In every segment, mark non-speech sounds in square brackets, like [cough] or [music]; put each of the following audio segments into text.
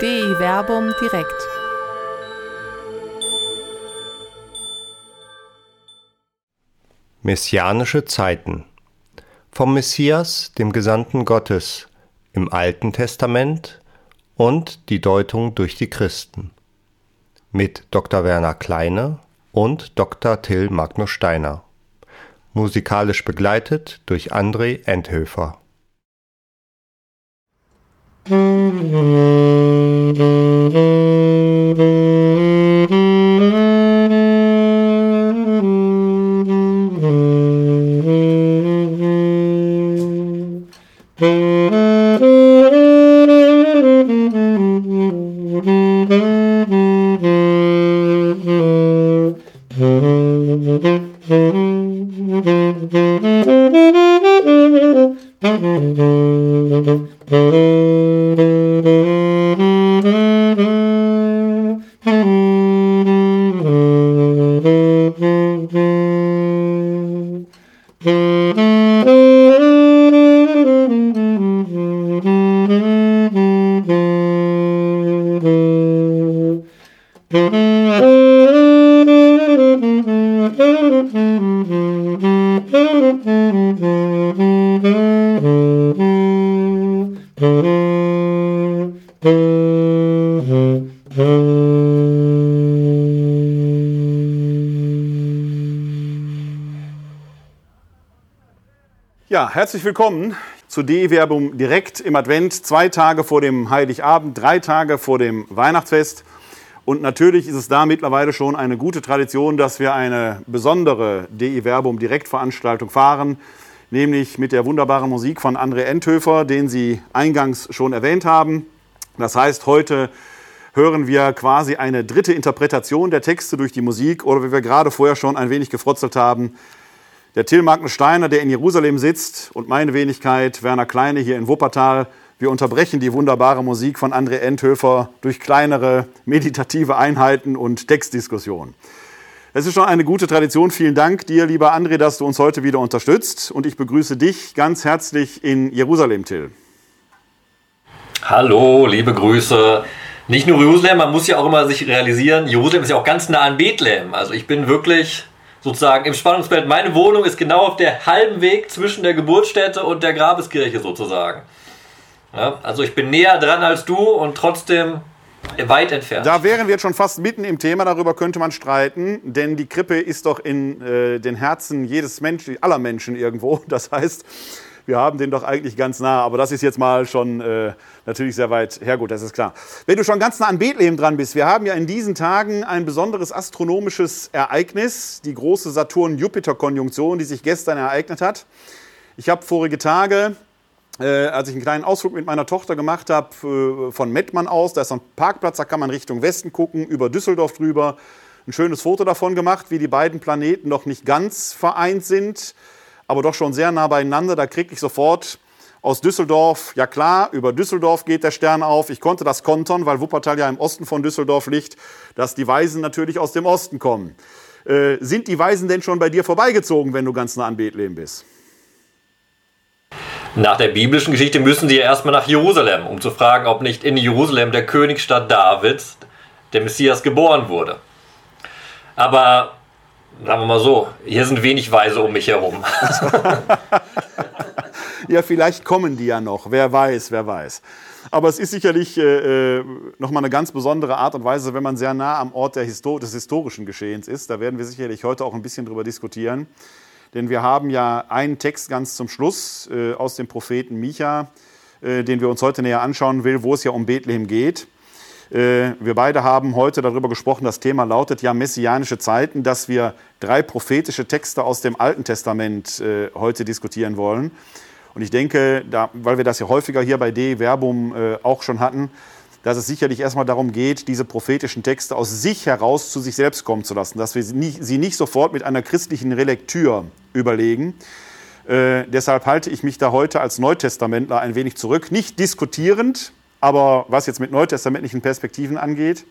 DI Werbung direkt. Messianische Zeiten vom Messias, dem Gesandten Gottes, im Alten Testament und die Deutung durch die Christen mit Dr. Werner Kleine und Dr. Till Magnus Steiner. Musikalisch begleitet durch André Endhöfer. 음. Herzlich willkommen zu DE-Werbung direkt im Advent, zwei Tage vor dem Heiligabend, drei Tage vor dem Weihnachtsfest. Und natürlich ist es da mittlerweile schon eine gute Tradition, dass wir eine besondere DE-Werbung Direktveranstaltung fahren, nämlich mit der wunderbaren Musik von André Enthöfer, den Sie eingangs schon erwähnt haben. Das heißt, heute hören wir quasi eine dritte Interpretation der Texte durch die Musik oder wie wir gerade vorher schon ein wenig gefrotzelt haben, der Till Magnus Steiner, der in Jerusalem sitzt, und meine Wenigkeit, Werner Kleine, hier in Wuppertal. Wir unterbrechen die wunderbare Musik von André Endhöfer durch kleinere meditative Einheiten und Textdiskussionen. Es ist schon eine gute Tradition. Vielen Dank dir, lieber André, dass du uns heute wieder unterstützt. Und ich begrüße dich ganz herzlich in Jerusalem, Till. Hallo, liebe Grüße. Nicht nur Jerusalem, man muss ja auch immer sich realisieren, Jerusalem ist ja auch ganz nah an Bethlehem. Also ich bin wirklich sozusagen im Spannungsfeld. Meine Wohnung ist genau auf der halben Weg zwischen der Geburtsstätte und der Grabeskirche sozusagen. Ja, also ich bin näher dran als du und trotzdem weit entfernt. Da wären wir jetzt schon fast mitten im Thema, darüber könnte man streiten, denn die Krippe ist doch in äh, den Herzen jedes Menschen, aller Menschen irgendwo. [laughs] Das heißt, wir haben den doch eigentlich ganz nah. Aber das ist jetzt mal schon äh, natürlich sehr weit hergut, das ist klar. Wenn du schon ganz nah an Bethlehem dran bist, wir haben ja in diesen Tagen ein besonderes astronomisches Ereignis, die große Saturn-Jupiter-Konjunktion, die sich gestern ereignet hat. Ich habe vorige Tage äh, als ich einen kleinen Ausflug mit meiner Tochter gemacht habe, äh, von Mettmann aus, da ist ein Parkplatz, da kann man Richtung Westen gucken, über Düsseldorf drüber, ein schönes Foto davon gemacht, wie die beiden Planeten noch nicht ganz vereint sind aber doch schon sehr nah beieinander. Da kriege ich sofort aus Düsseldorf, ja klar, über Düsseldorf geht der Stern auf. Ich konnte das kontern, weil Wuppertal ja im Osten von Düsseldorf liegt, dass die Weisen natürlich aus dem Osten kommen. Äh, sind die Weisen denn schon bei dir vorbeigezogen, wenn du ganz nah an Bethlehem bist? Nach der biblischen Geschichte müssen sie ja erstmal nach Jerusalem, um zu fragen, ob nicht in Jerusalem, der Königsstadt Davids, der Messias geboren wurde. Aber sagen wir mal so, hier sind wenig Weise um mich herum. [laughs] ja, vielleicht kommen die ja noch. Wer weiß, wer weiß. Aber es ist sicherlich äh, äh nochmal eine ganz besondere Art und Weise, wenn man sehr nah am Ort Histo des historischen Geschehens ist. Da werden wir sicherlich heute auch ein bisschen drüber diskutieren. Denn wir haben ja einen Text ganz zum Schluss äh, aus dem Propheten Micha, äh, den wir uns heute näher anschauen will, wo es ja um Bethlehem geht. Äh, wir beide haben heute darüber gesprochen, das Thema lautet ja messianische Zeiten, dass wir drei prophetische Texte aus dem Alten Testament äh, heute diskutieren wollen. Und ich denke, da, weil wir das ja häufiger hier bei D Verbum äh, auch schon hatten, dass es sicherlich erstmal darum geht, diese prophetischen Texte aus sich heraus zu sich selbst kommen zu lassen, dass wir sie nicht, sie nicht sofort mit einer christlichen Relektür überlegen. Äh, deshalb halte ich mich da heute als Neutestamentler ein wenig zurück, nicht diskutierend, aber was jetzt mit neutestamentlichen Perspektiven angeht.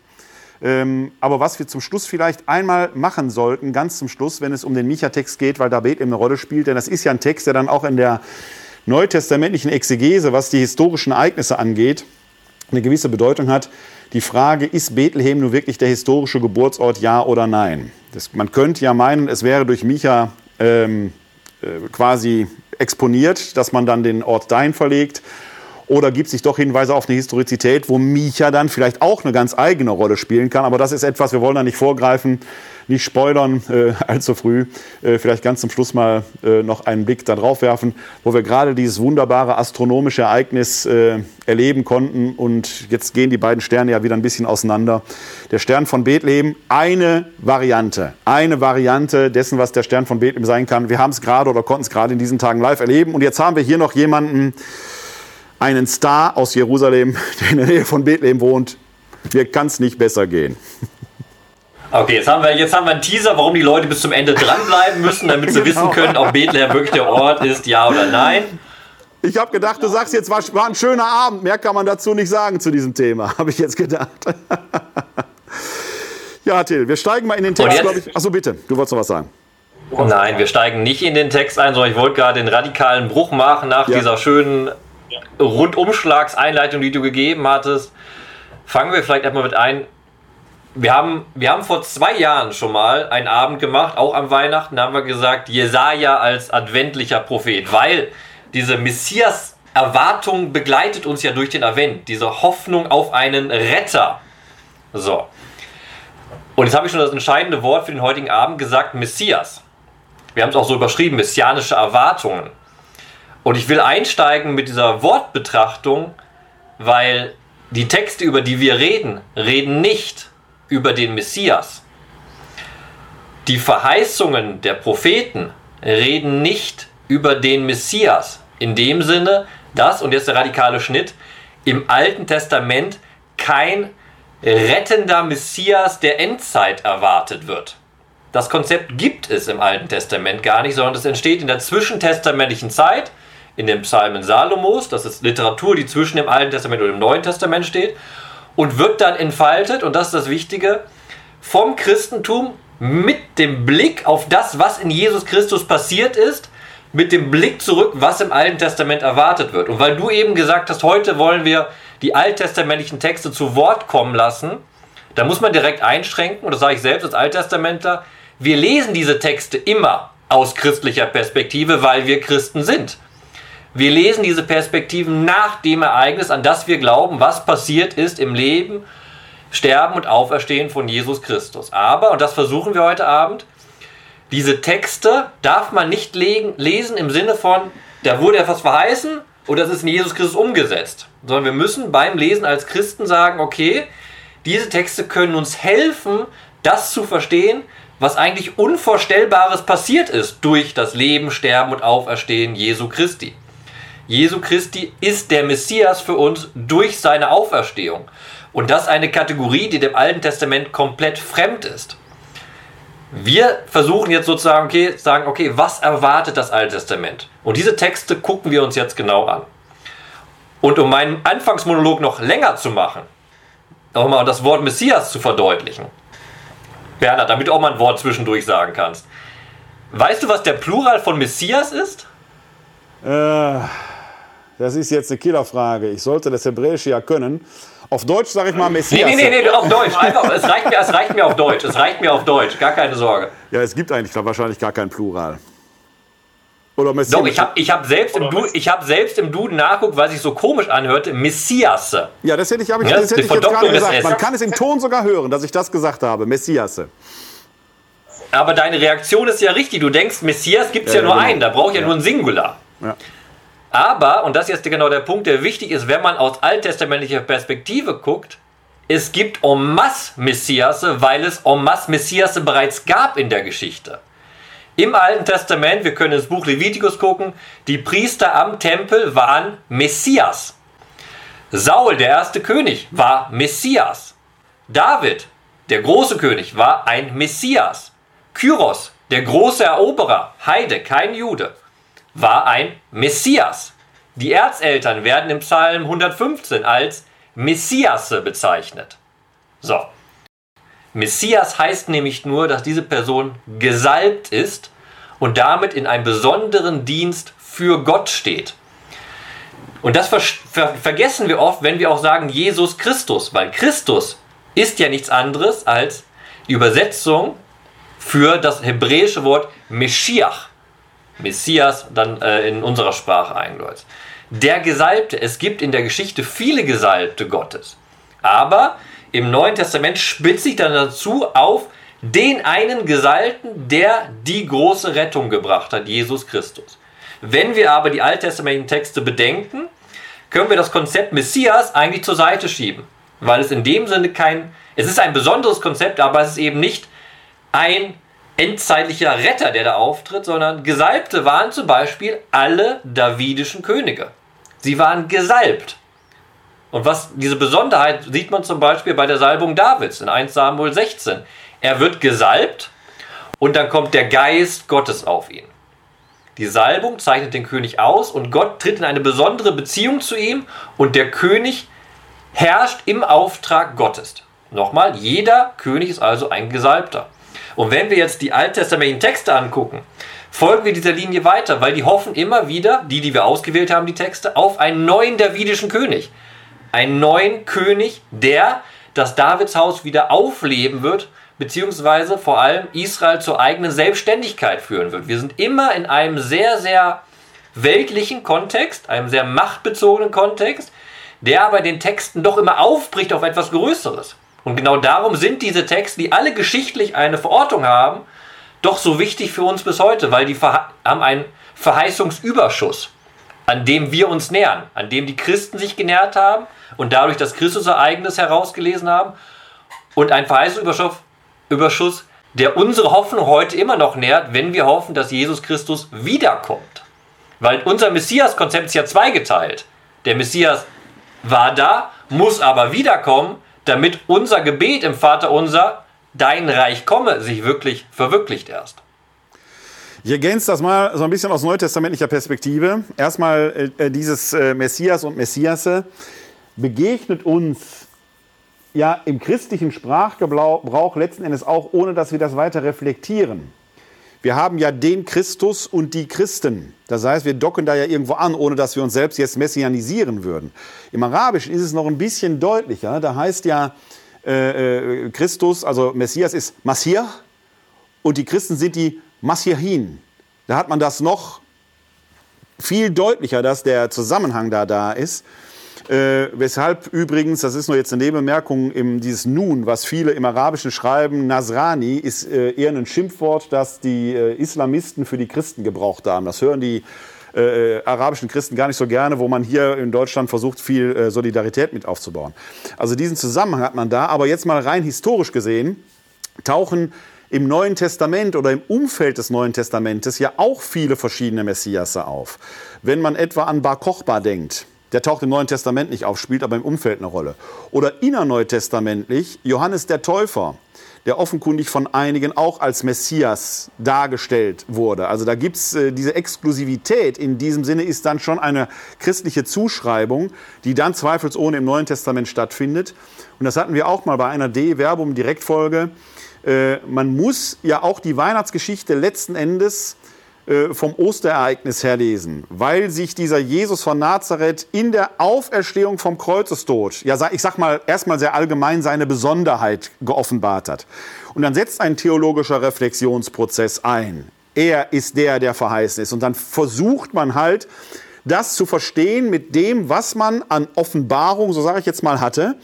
Ähm, aber was wir zum Schluss vielleicht einmal machen sollten, ganz zum Schluss, wenn es um den Micha-Text geht, weil da Bethlehem eine Rolle spielt, denn das ist ja ein Text, der dann auch in der neutestamentlichen Exegese, was die historischen Ereignisse angeht, eine gewisse Bedeutung hat. Die Frage, ist Bethlehem nun wirklich der historische Geburtsort, ja oder nein? Das, man könnte ja meinen, es wäre durch Micha ähm, äh, quasi exponiert, dass man dann den Ort dahin verlegt. Oder gibt sich doch Hinweise auf eine Historizität, wo Micha dann vielleicht auch eine ganz eigene Rolle spielen kann. Aber das ist etwas, wir wollen da nicht vorgreifen, nicht spoilern äh, [laughs] allzu früh. Äh, vielleicht ganz zum Schluss mal äh, noch einen Blick da drauf werfen, wo wir gerade dieses wunderbare astronomische Ereignis äh, erleben konnten. Und jetzt gehen die beiden Sterne ja wieder ein bisschen auseinander. Der Stern von Bethlehem, eine Variante, eine Variante dessen, was der Stern von Bethlehem sein kann. Wir haben es gerade oder konnten es gerade in diesen Tagen live erleben. Und jetzt haben wir hier noch jemanden, einen Star aus Jerusalem, [laughs] der in der Nähe von Bethlehem wohnt. Mir kann es nicht besser gehen. Okay, jetzt haben, wir, jetzt haben wir einen Teaser, warum die Leute bis zum Ende dranbleiben müssen, damit sie genau. wissen können, ob Bethlehem wirklich der Ort ist, ja oder nein. Ich habe gedacht, du sagst jetzt, war, war ein schöner Abend. Mehr kann man dazu nicht sagen zu diesem Thema, [laughs] habe ich jetzt gedacht. [laughs] ja, Till, wir steigen mal in den Text, glaube ich. Achso, bitte, du wolltest noch was sagen. Nein, wir steigen nicht in den Text ein, sondern ich wollte gerade den radikalen Bruch machen nach ja. dieser schönen Rundumschlagseinleitung, die du gegeben hattest, fangen wir vielleicht erstmal mit ein. Wir haben, wir haben vor zwei Jahren schon mal einen Abend gemacht, auch am Weihnachten, da haben wir gesagt, Jesaja als adventlicher Prophet, weil diese Messias-Erwartung begleitet uns ja durch den Advent, diese Hoffnung auf einen Retter. So. Und jetzt habe ich schon das entscheidende Wort für den heutigen Abend gesagt, Messias. Wir haben es auch so überschrieben, messianische Erwartungen. Und ich will einsteigen mit dieser Wortbetrachtung, weil die Texte, über die wir reden, reden nicht über den Messias. Die Verheißungen der Propheten reden nicht über den Messias. In dem Sinne, dass, und jetzt der radikale Schnitt, im Alten Testament kein rettender Messias der Endzeit erwartet wird. Das Konzept gibt es im Alten Testament gar nicht, sondern es entsteht in der zwischentestamentlichen Zeit in den Psalmen Salomos, das ist Literatur, die zwischen dem Alten Testament und dem Neuen Testament steht, und wird dann entfaltet, und das ist das Wichtige, vom Christentum mit dem Blick auf das, was in Jesus Christus passiert ist, mit dem Blick zurück, was im Alten Testament erwartet wird. Und weil du eben gesagt hast, heute wollen wir die alttestamentlichen Texte zu Wort kommen lassen, da muss man direkt einschränken, und das sage ich selbst als Alttestamentler, wir lesen diese Texte immer aus christlicher Perspektive, weil wir Christen sind. Wir lesen diese Perspektiven nach dem Ereignis, an das wir glauben, was passiert ist im Leben, Sterben und Auferstehen von Jesus Christus. Aber, und das versuchen wir heute Abend, diese Texte darf man nicht lesen im Sinne von, da wurde etwas verheißen und das ist in Jesus Christus umgesetzt. Sondern wir müssen beim Lesen als Christen sagen, okay, diese Texte können uns helfen, das zu verstehen, was eigentlich Unvorstellbares passiert ist durch das Leben, Sterben und Auferstehen Jesu Christi. Jesu Christi ist der Messias für uns durch seine Auferstehung. Und das eine Kategorie, die dem Alten Testament komplett fremd ist. Wir versuchen jetzt sozusagen, okay, sagen, okay, was erwartet das Alte Testament? Und diese Texte gucken wir uns jetzt genau an. Und um meinen Anfangsmonolog noch länger zu machen, nochmal das Wort Messias zu verdeutlichen. Bernhard, damit du auch mal ein Wort zwischendurch sagen kannst. Weißt du, was der Plural von Messias ist? Äh. Das ist jetzt eine Killerfrage. Ich sollte das Hebräische ja können. Auf Deutsch sage ich mal Messias. Nee, nee, nee, nee auf Deutsch. Einfach, es, reicht mir, es reicht mir auf Deutsch. Es reicht mir auf Deutsch. Gar keine Sorge. Ja, es gibt eigentlich wahrscheinlich gar kein Plural. Oder Messias. Doch, ich habe ich hab selbst, im Duden, hab selbst im Duden nachguckt, weil sich so komisch anhörte, Messias. Ja, das hätte ich, hab ich, ja, das hätte ich jetzt gerade gesagt. Man kann es im Ton sogar hören, dass ich das gesagt habe. Messias. Aber deine Reaktion ist ja richtig. Du denkst, Messias gibt es ja, ja, nur genau. einen. Da braucht ja, ja nur ein Singular. Ja. Aber, und das ist jetzt genau der Punkt, der wichtig ist, wenn man aus alttestamentlicher Perspektive guckt, es gibt en masse Messiasse, weil es en masse Messiasse bereits gab in der Geschichte. Im Alten Testament, wir können ins Buch Levitikus gucken, die Priester am Tempel waren Messias. Saul, der erste König, war Messias. David, der große König, war ein Messias. Kyros, der große Eroberer, Heide, kein Jude, war ein Messias. Die Erzeltern werden im Psalm 115 als Messiasse bezeichnet. So. Messias heißt nämlich nur, dass diese Person gesalbt ist und damit in einem besonderen Dienst für Gott steht. Und das ver ver vergessen wir oft, wenn wir auch sagen Jesus Christus, weil Christus ist ja nichts anderes als die Übersetzung für das hebräische Wort Meschiach. Messias dann äh, in unserer Sprache eingedeutet. Der Gesalbte. Es gibt in der Geschichte viele Gesalbte Gottes. Aber im Neuen Testament spitzt sich dann dazu auf den einen Gesalbten, der die große Rettung gebracht hat, Jesus Christus. Wenn wir aber die alttestamentlichen Texte bedenken, können wir das Konzept Messias eigentlich zur Seite schieben, weil es in dem Sinne kein, es ist ein besonderes Konzept, aber es ist eben nicht ein endzeitlicher Retter, der da auftritt, sondern Gesalbte waren zum Beispiel alle davidischen Könige. Sie waren gesalbt. Und was diese Besonderheit sieht man zum Beispiel bei der Salbung Davids in 1 Samuel 16. Er wird gesalbt und dann kommt der Geist Gottes auf ihn. Die Salbung zeichnet den König aus und Gott tritt in eine besondere Beziehung zu ihm und der König herrscht im Auftrag Gottes. Nochmal, jeder König ist also ein Gesalbter. Und wenn wir jetzt die alttestamentlichen Texte angucken, folgen wir dieser Linie weiter, weil die hoffen immer wieder, die, die wir ausgewählt haben, die Texte, auf einen neuen davidischen König. Einen neuen König, der das Davidshaus wieder aufleben wird, beziehungsweise vor allem Israel zur eigenen Selbstständigkeit führen wird. Wir sind immer in einem sehr, sehr weltlichen Kontext, einem sehr machtbezogenen Kontext, der aber den Texten doch immer aufbricht auf etwas Größeres. Und genau darum sind diese Texte, die alle geschichtlich eine Verortung haben, doch so wichtig für uns bis heute, weil die haben einen Verheißungsüberschuss, an dem wir uns nähern, an dem die Christen sich genährt haben und dadurch das Christusereignis herausgelesen haben und ein Verheißungsüberschuss, der unsere Hoffnung heute immer noch nährt, wenn wir hoffen, dass Jesus Christus wiederkommt. Weil unser Messias-Konzept ist ja zweigeteilt. Der Messias war da, muss aber wiederkommen, damit unser Gebet im Vater unser dein Reich komme, sich wirklich verwirklicht erst. Ich ergänze das mal so ein bisschen aus neutestamentlicher Perspektive. Erstmal äh, dieses äh, Messias und Messiasse begegnet uns ja im christlichen Sprachgebrauch letzten Endes auch, ohne dass wir das weiter reflektieren. Wir haben ja den Christus und die Christen. Das heißt, wir docken da ja irgendwo an, ohne dass wir uns selbst jetzt messianisieren würden. Im Arabischen ist es noch ein bisschen deutlicher. Da heißt ja, äh, äh, Christus, also Messias ist Masir und die Christen sind die Masihin. Da hat man das noch viel deutlicher, dass der Zusammenhang da da ist. Äh, weshalb übrigens, das ist nur jetzt eine Nebenmerkung, im, dieses Nun, was viele im Arabischen schreiben, Nasrani, ist äh, eher ein Schimpfwort, das die äh, Islamisten für die Christen gebraucht haben. Das hören die äh, arabischen Christen gar nicht so gerne, wo man hier in Deutschland versucht, viel äh, Solidarität mit aufzubauen. Also diesen Zusammenhang hat man da, aber jetzt mal rein historisch gesehen, tauchen im Neuen Testament oder im Umfeld des Neuen Testamentes ja auch viele verschiedene Messiasse auf. Wenn man etwa an Bar Kochba denkt, der taucht im Neuen Testament nicht auf, spielt aber im Umfeld eine Rolle. Oder innerneutestamentlich Johannes der Täufer, der offenkundig von einigen auch als Messias dargestellt wurde. Also da gibt's äh, diese Exklusivität. In diesem Sinne ist dann schon eine christliche Zuschreibung, die dann zweifelsohne im Neuen Testament stattfindet. Und das hatten wir auch mal bei einer D-Verbum-Direktfolge. Äh, man muss ja auch die Weihnachtsgeschichte letzten Endes vom Osterereignis her lesen, weil sich dieser Jesus von Nazareth in der Auferstehung vom Kreuzestod, ja, ich sag mal erstmal sehr allgemein seine Besonderheit geoffenbart hat. Und dann setzt ein theologischer Reflexionsprozess ein. Er ist der, der verheißen ist. Und dann versucht man halt, das zu verstehen mit dem, was man an Offenbarung, so sage ich jetzt mal, hatte.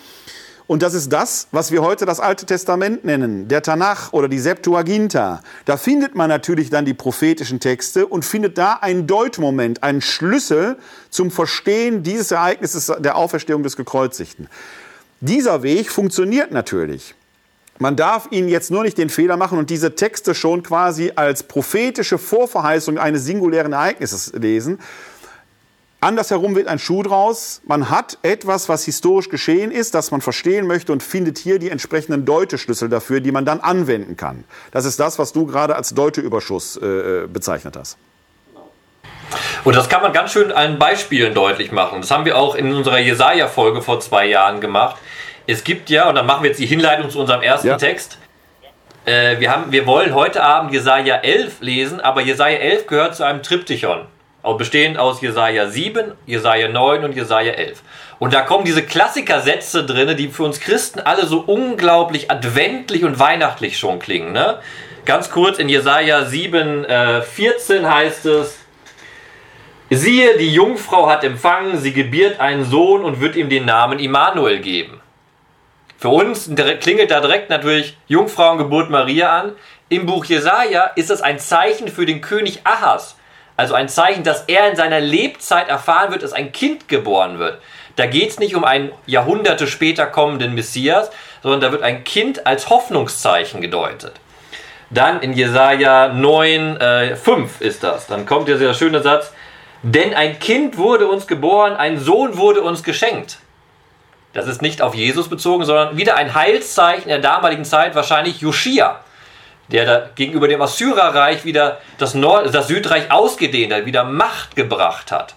Und das ist das, was wir heute das Alte Testament nennen, der Tanach oder die Septuaginta. Da findet man natürlich dann die prophetischen Texte und findet da einen Deutmoment, einen Schlüssel zum Verstehen dieses Ereignisses der Auferstehung des Gekreuzigten. Dieser Weg funktioniert natürlich. Man darf ihnen jetzt nur nicht den Fehler machen und diese Texte schon quasi als prophetische Vorverheißung eines singulären Ereignisses lesen, Andersherum wird ein Schuh draus. Man hat etwas, was historisch geschehen ist, das man verstehen möchte und findet hier die entsprechenden Deuteschlüssel dafür, die man dann anwenden kann. Das ist das, was du gerade als Deuteüberschuss äh, äh, bezeichnet hast. Und das kann man ganz schön an Beispielen deutlich machen. Das haben wir auch in unserer Jesaja-Folge vor zwei Jahren gemacht. Es gibt ja, und dann machen wir jetzt die Hinleitung zu unserem ersten ja. Text. Äh, wir, haben, wir wollen heute Abend Jesaja 11 lesen, aber Jesaja 11 gehört zu einem Triptychon bestehend aus Jesaja 7, Jesaja 9 und Jesaja 11. Und da kommen diese Klassikersätze drin, die für uns Christen alle so unglaublich adventlich und weihnachtlich schon klingen. Ne? Ganz kurz in Jesaja 7, äh, 14 heißt es, Siehe, die Jungfrau hat empfangen, sie gebiert einen Sohn und wird ihm den Namen Immanuel geben. Für uns klingelt da direkt natürlich Jungfrauengeburt Maria an. Im Buch Jesaja ist es ein Zeichen für den König Ahas. Also ein Zeichen, dass er in seiner Lebzeit erfahren wird, dass ein Kind geboren wird. Da geht es nicht um einen Jahrhunderte später kommenden Messias, sondern da wird ein Kind als Hoffnungszeichen gedeutet. Dann in Jesaja 9, äh, 5 ist das. Dann kommt dieser schöne Satz: denn ein Kind wurde uns geboren, ein Sohn wurde uns geschenkt. Das ist nicht auf Jesus bezogen, sondern wieder ein Heilszeichen der damaligen Zeit, wahrscheinlich Joschia, der da gegenüber dem Assyrerreich wieder das, Nord das Südreich ausgedehnt hat, wieder Macht gebracht hat.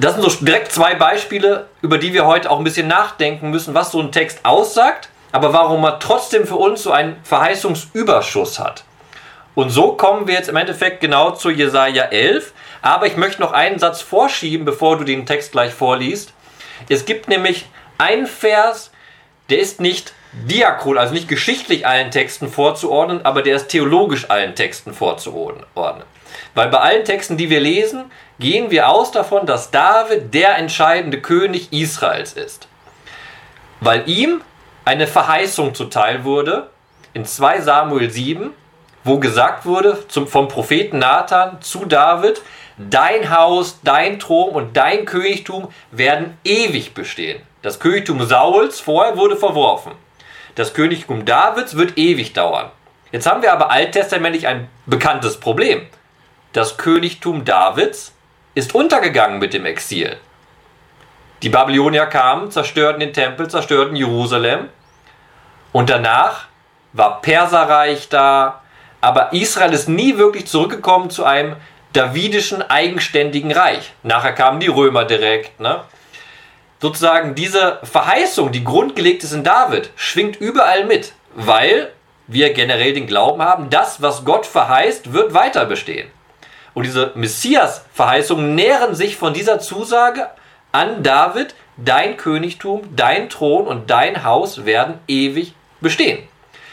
Das sind so direkt zwei Beispiele, über die wir heute auch ein bisschen nachdenken müssen, was so ein Text aussagt, aber warum er trotzdem für uns so einen Verheißungsüberschuss hat. Und so kommen wir jetzt im Endeffekt genau zu Jesaja 11. Aber ich möchte noch einen Satz vorschieben, bevor du den Text gleich vorliest. Es gibt nämlich einen Vers, der ist nicht diachron, also nicht geschichtlich allen Texten vorzuordnen, aber der ist theologisch allen Texten vorzuordnen. Weil bei allen Texten, die wir lesen, gehen wir aus davon, dass David der entscheidende König Israels ist. Weil ihm eine Verheißung zuteil wurde in 2 Samuel 7, wo gesagt wurde zum, vom Propheten Nathan zu David, dein Haus, dein Thron und dein Königtum werden ewig bestehen. Das Königtum Sauls vorher wurde verworfen. Das Königtum Davids wird ewig dauern. Jetzt haben wir aber alttestamentlich ein bekanntes Problem. Das Königtum Davids ist untergegangen mit dem Exil. Die Babylonier kamen, zerstörten den Tempel, zerstörten Jerusalem. Und danach war Perserreich da, aber Israel ist nie wirklich zurückgekommen zu einem davidischen eigenständigen Reich. Nachher kamen die Römer direkt. Ne? Sozusagen diese Verheißung, die grundgelegt ist in David, schwingt überall mit, weil wir generell den Glauben haben, das, was Gott verheißt, wird weiter bestehen. Und diese Messias-Verheißungen nähren sich von dieser Zusage an David, dein Königtum, dein Thron und dein Haus werden ewig bestehen.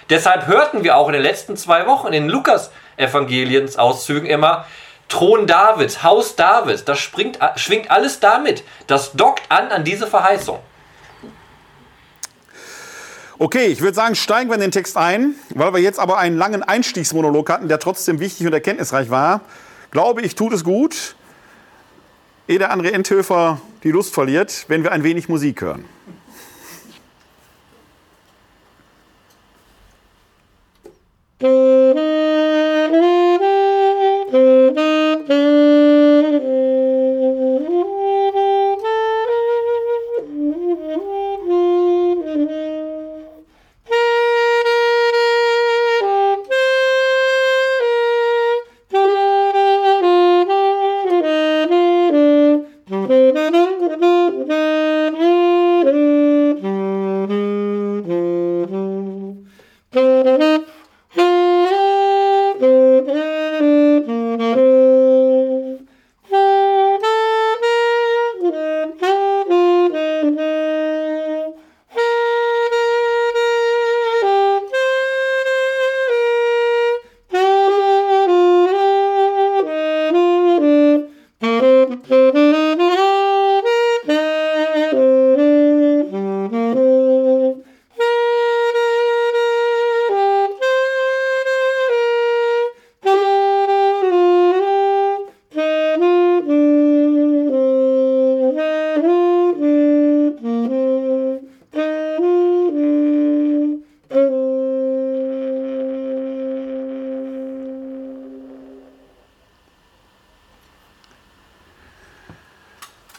Deshalb hörten wir auch in den letzten zwei Wochen in Lukas-Evangeliens-Auszügen immer, Thron Davids, Haus Davids, das springt, schwingt alles damit. Das dockt an an diese Verheißung. Okay, ich würde sagen, steigen wir in den Text ein, weil wir jetzt aber einen langen Einstiegsmonolog hatten, der trotzdem wichtig und erkenntnisreich war. Glaube ich, tut es gut, ehe der André Enthöfer die Lust verliert, wenn wir ein wenig Musik hören. [laughs]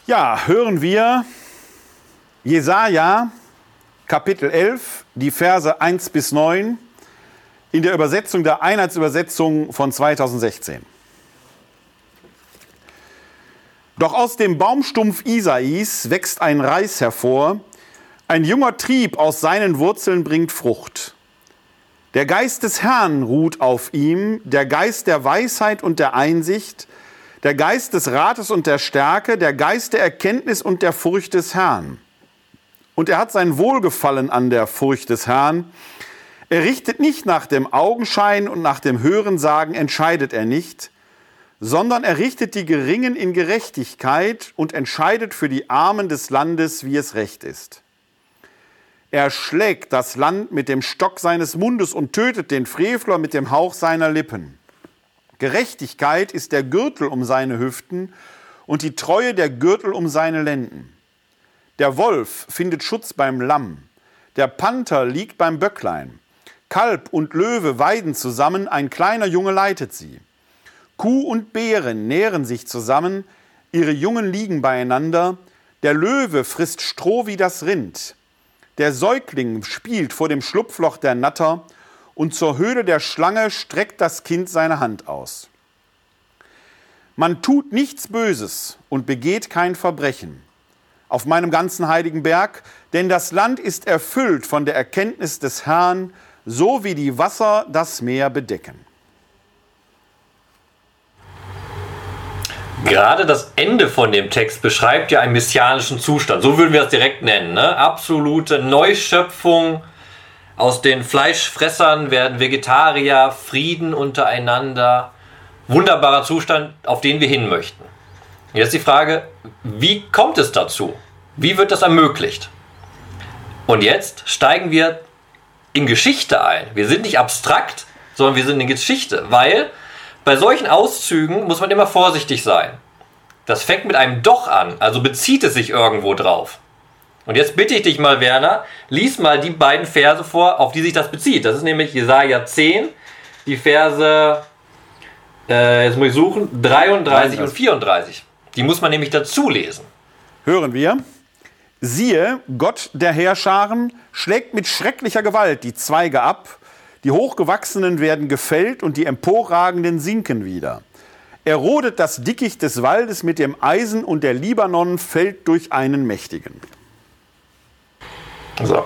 Ja, hören wir Jesaja Kapitel 11, die Verse 1 bis 9 in der Übersetzung der Einheitsübersetzung von 2016. Doch aus dem Baumstumpf Isais wächst ein Reis hervor, ein junger Trieb aus seinen Wurzeln bringt Frucht. Der Geist des Herrn ruht auf ihm, der Geist der Weisheit und der Einsicht, der Geist des Rates und der Stärke, der Geist der Erkenntnis und der Furcht des Herrn. Und er hat sein Wohlgefallen an der Furcht des Herrn. Er richtet nicht nach dem Augenschein und nach dem Hörensagen entscheidet er nicht, sondern er richtet die Geringen in Gerechtigkeit und entscheidet für die Armen des Landes, wie es recht ist. Er schlägt das Land mit dem Stock seines Mundes und tötet den Frevler mit dem Hauch seiner Lippen. Gerechtigkeit ist der Gürtel um seine Hüften und die Treue der Gürtel um seine Lenden. Der Wolf findet Schutz beim Lamm, der Panther liegt beim Böcklein. Kalb und Löwe weiden zusammen, ein kleiner Junge leitet sie. Kuh und Bären nähren sich zusammen, ihre Jungen liegen beieinander. Der Löwe frisst Stroh wie das Rind. Der Säugling spielt vor dem Schlupfloch der Natter und zur Höhle der Schlange streckt das Kind seine Hand aus. Man tut nichts Böses und begeht kein Verbrechen auf meinem ganzen heiligen Berg, denn das Land ist erfüllt von der Erkenntnis des Herrn, so wie die Wasser das Meer bedecken. Gerade das Ende von dem Text beschreibt ja einen messianischen Zustand. So würden wir das direkt nennen. Ne? Absolute Neuschöpfung. Aus den Fleischfressern werden Vegetarier, Frieden untereinander. Wunderbarer Zustand, auf den wir hin möchten. Jetzt die Frage, wie kommt es dazu? Wie wird das ermöglicht? Und jetzt steigen wir in Geschichte ein. Wir sind nicht abstrakt, sondern wir sind in Geschichte, weil bei solchen Auszügen muss man immer vorsichtig sein. Das fängt mit einem Doch an, also bezieht es sich irgendwo drauf. Und jetzt bitte ich dich mal, Werner, lies mal die beiden Verse vor, auf die sich das bezieht. Das ist nämlich Jesaja 10, die Verse, äh, jetzt muss ich suchen, 33 und 34. Die muss man nämlich dazu lesen. Hören wir. Siehe, Gott der Heerscharen schlägt mit schrecklicher Gewalt die Zweige ab die Hochgewachsenen werden gefällt und die Emporragenden sinken wieder. Er rodet das Dickicht des Waldes mit dem Eisen und der Libanon fällt durch einen Mächtigen. So.